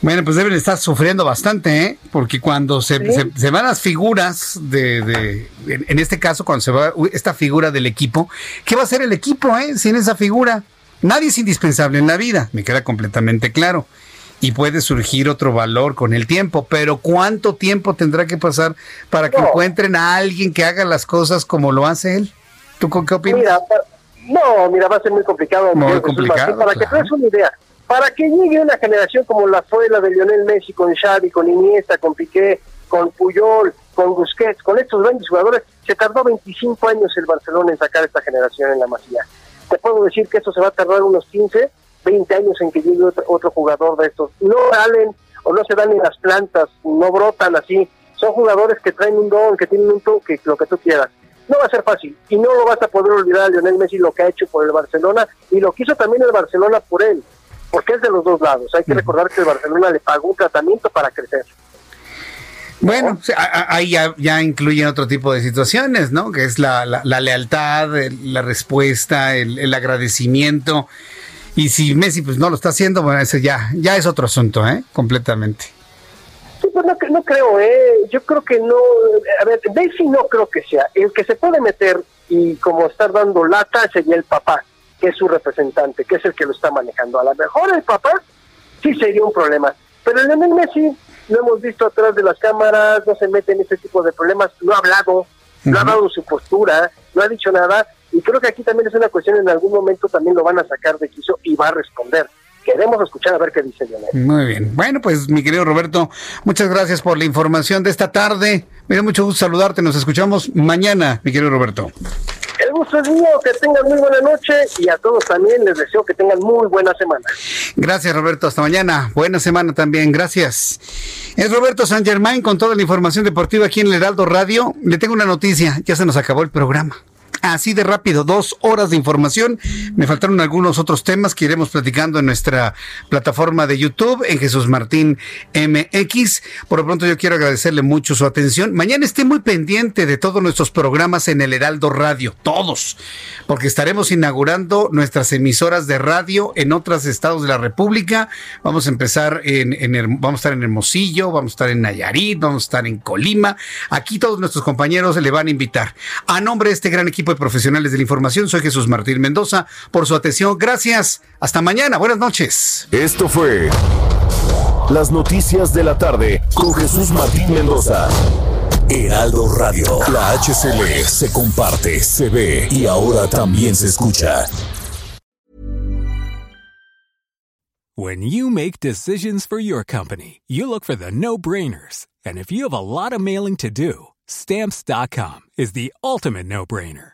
Bueno, pues deben estar sufriendo bastante, ¿eh? Porque cuando se, se, van las figuras de, de en, este caso, cuando se va esta figura del equipo, ¿qué va a hacer el equipo, eh? Sin esa figura. Nadie es indispensable en la vida, me queda completamente claro. Y puede surgir otro valor con el tiempo, pero ¿cuánto tiempo tendrá que pasar para que encuentren a alguien que haga las cosas como lo hace él? ¿Tú con qué opinas? Mira, no, mira, va a ser muy complicado. Muy complicado. Para que te des una idea, para que llegue una generación como la fue la de Lionel Messi, con Xavi, con Iniesta, con Piqué, con Puyol, con Busquets, con estos grandes jugadores, se tardó 25 años el Barcelona en sacar esta generación en la masía. Te puedo decir que esto se va a tardar unos 15, 20 años en que llegue otro, jugador de estos. No salen o no se dan en las plantas, no brotan así. Son jugadores que traen un don, que tienen un toque, lo que tú quieras. No va a ser fácil y no lo vas a poder olvidar a Lionel Messi lo que ha hecho por el Barcelona y lo que hizo también el Barcelona por él porque es de los dos lados. Hay que recordar que el Barcelona le pagó un tratamiento para crecer. Bueno, ahí ya, ya, incluyen otro tipo de situaciones, ¿no? Que es la, la, lealtad, la respuesta, el, agradecimiento. Y si Messi pues no lo está haciendo, bueno, ese ya, ya es otro asunto, ¿eh? Completamente. Sí, pues no, no creo, ¿eh? Yo creo que no. A ver, Messi no creo que sea. El que se puede meter y como estar dando lata sería el papá que es su representante, que es el que lo está manejando. A lo mejor el papá sí sería un problema, pero el Lionel Messi lo hemos visto atrás de las cámaras, no se mete en ese tipo de problemas, no ha hablado, no ha dado su postura, no ha dicho nada, y creo que aquí también es una cuestión, en algún momento también lo van a sacar de quiso y va a responder. Queremos escuchar a ver qué dice Lionel. Muy bien. Bueno, pues mi querido Roberto, muchas gracias por la información de esta tarde. Me da mucho gusto saludarte. Nos escuchamos mañana, mi querido Roberto. El gusto es mío, que tengan muy buena noche y a todos también les deseo que tengan muy buena semana. Gracias Roberto, hasta mañana. Buena semana también, gracias. Es Roberto San Germain con toda la información deportiva aquí en el Heraldo Radio. Le tengo una noticia, ya se nos acabó el programa. Así de rápido, dos horas de información. Me faltaron algunos otros temas que iremos platicando en nuestra plataforma de YouTube, en Jesús Martín MX. Por lo pronto yo quiero agradecerle mucho su atención. Mañana esté muy pendiente de todos nuestros programas en el Heraldo Radio, todos, porque estaremos inaugurando nuestras emisoras de radio en otros estados de la República. Vamos a empezar en, en vamos a estar en Hermosillo, vamos a estar en Nayarit, vamos a estar en Colima. Aquí todos nuestros compañeros le van a invitar. A nombre de este gran equipo profesionales de la información. Soy Jesús Martín Mendoza. Por su atención, gracias. Hasta mañana. Buenas noches. Esto fue Las Noticias de la Tarde con Jesús Martín Mendoza. Heraldo Radio. La HCL se comparte, se ve y ahora también se escucha. When you make decisions for your company, you look for the no-brainers. And if you have a lot of mailing to do, stamps.com is the ultimate no-brainer.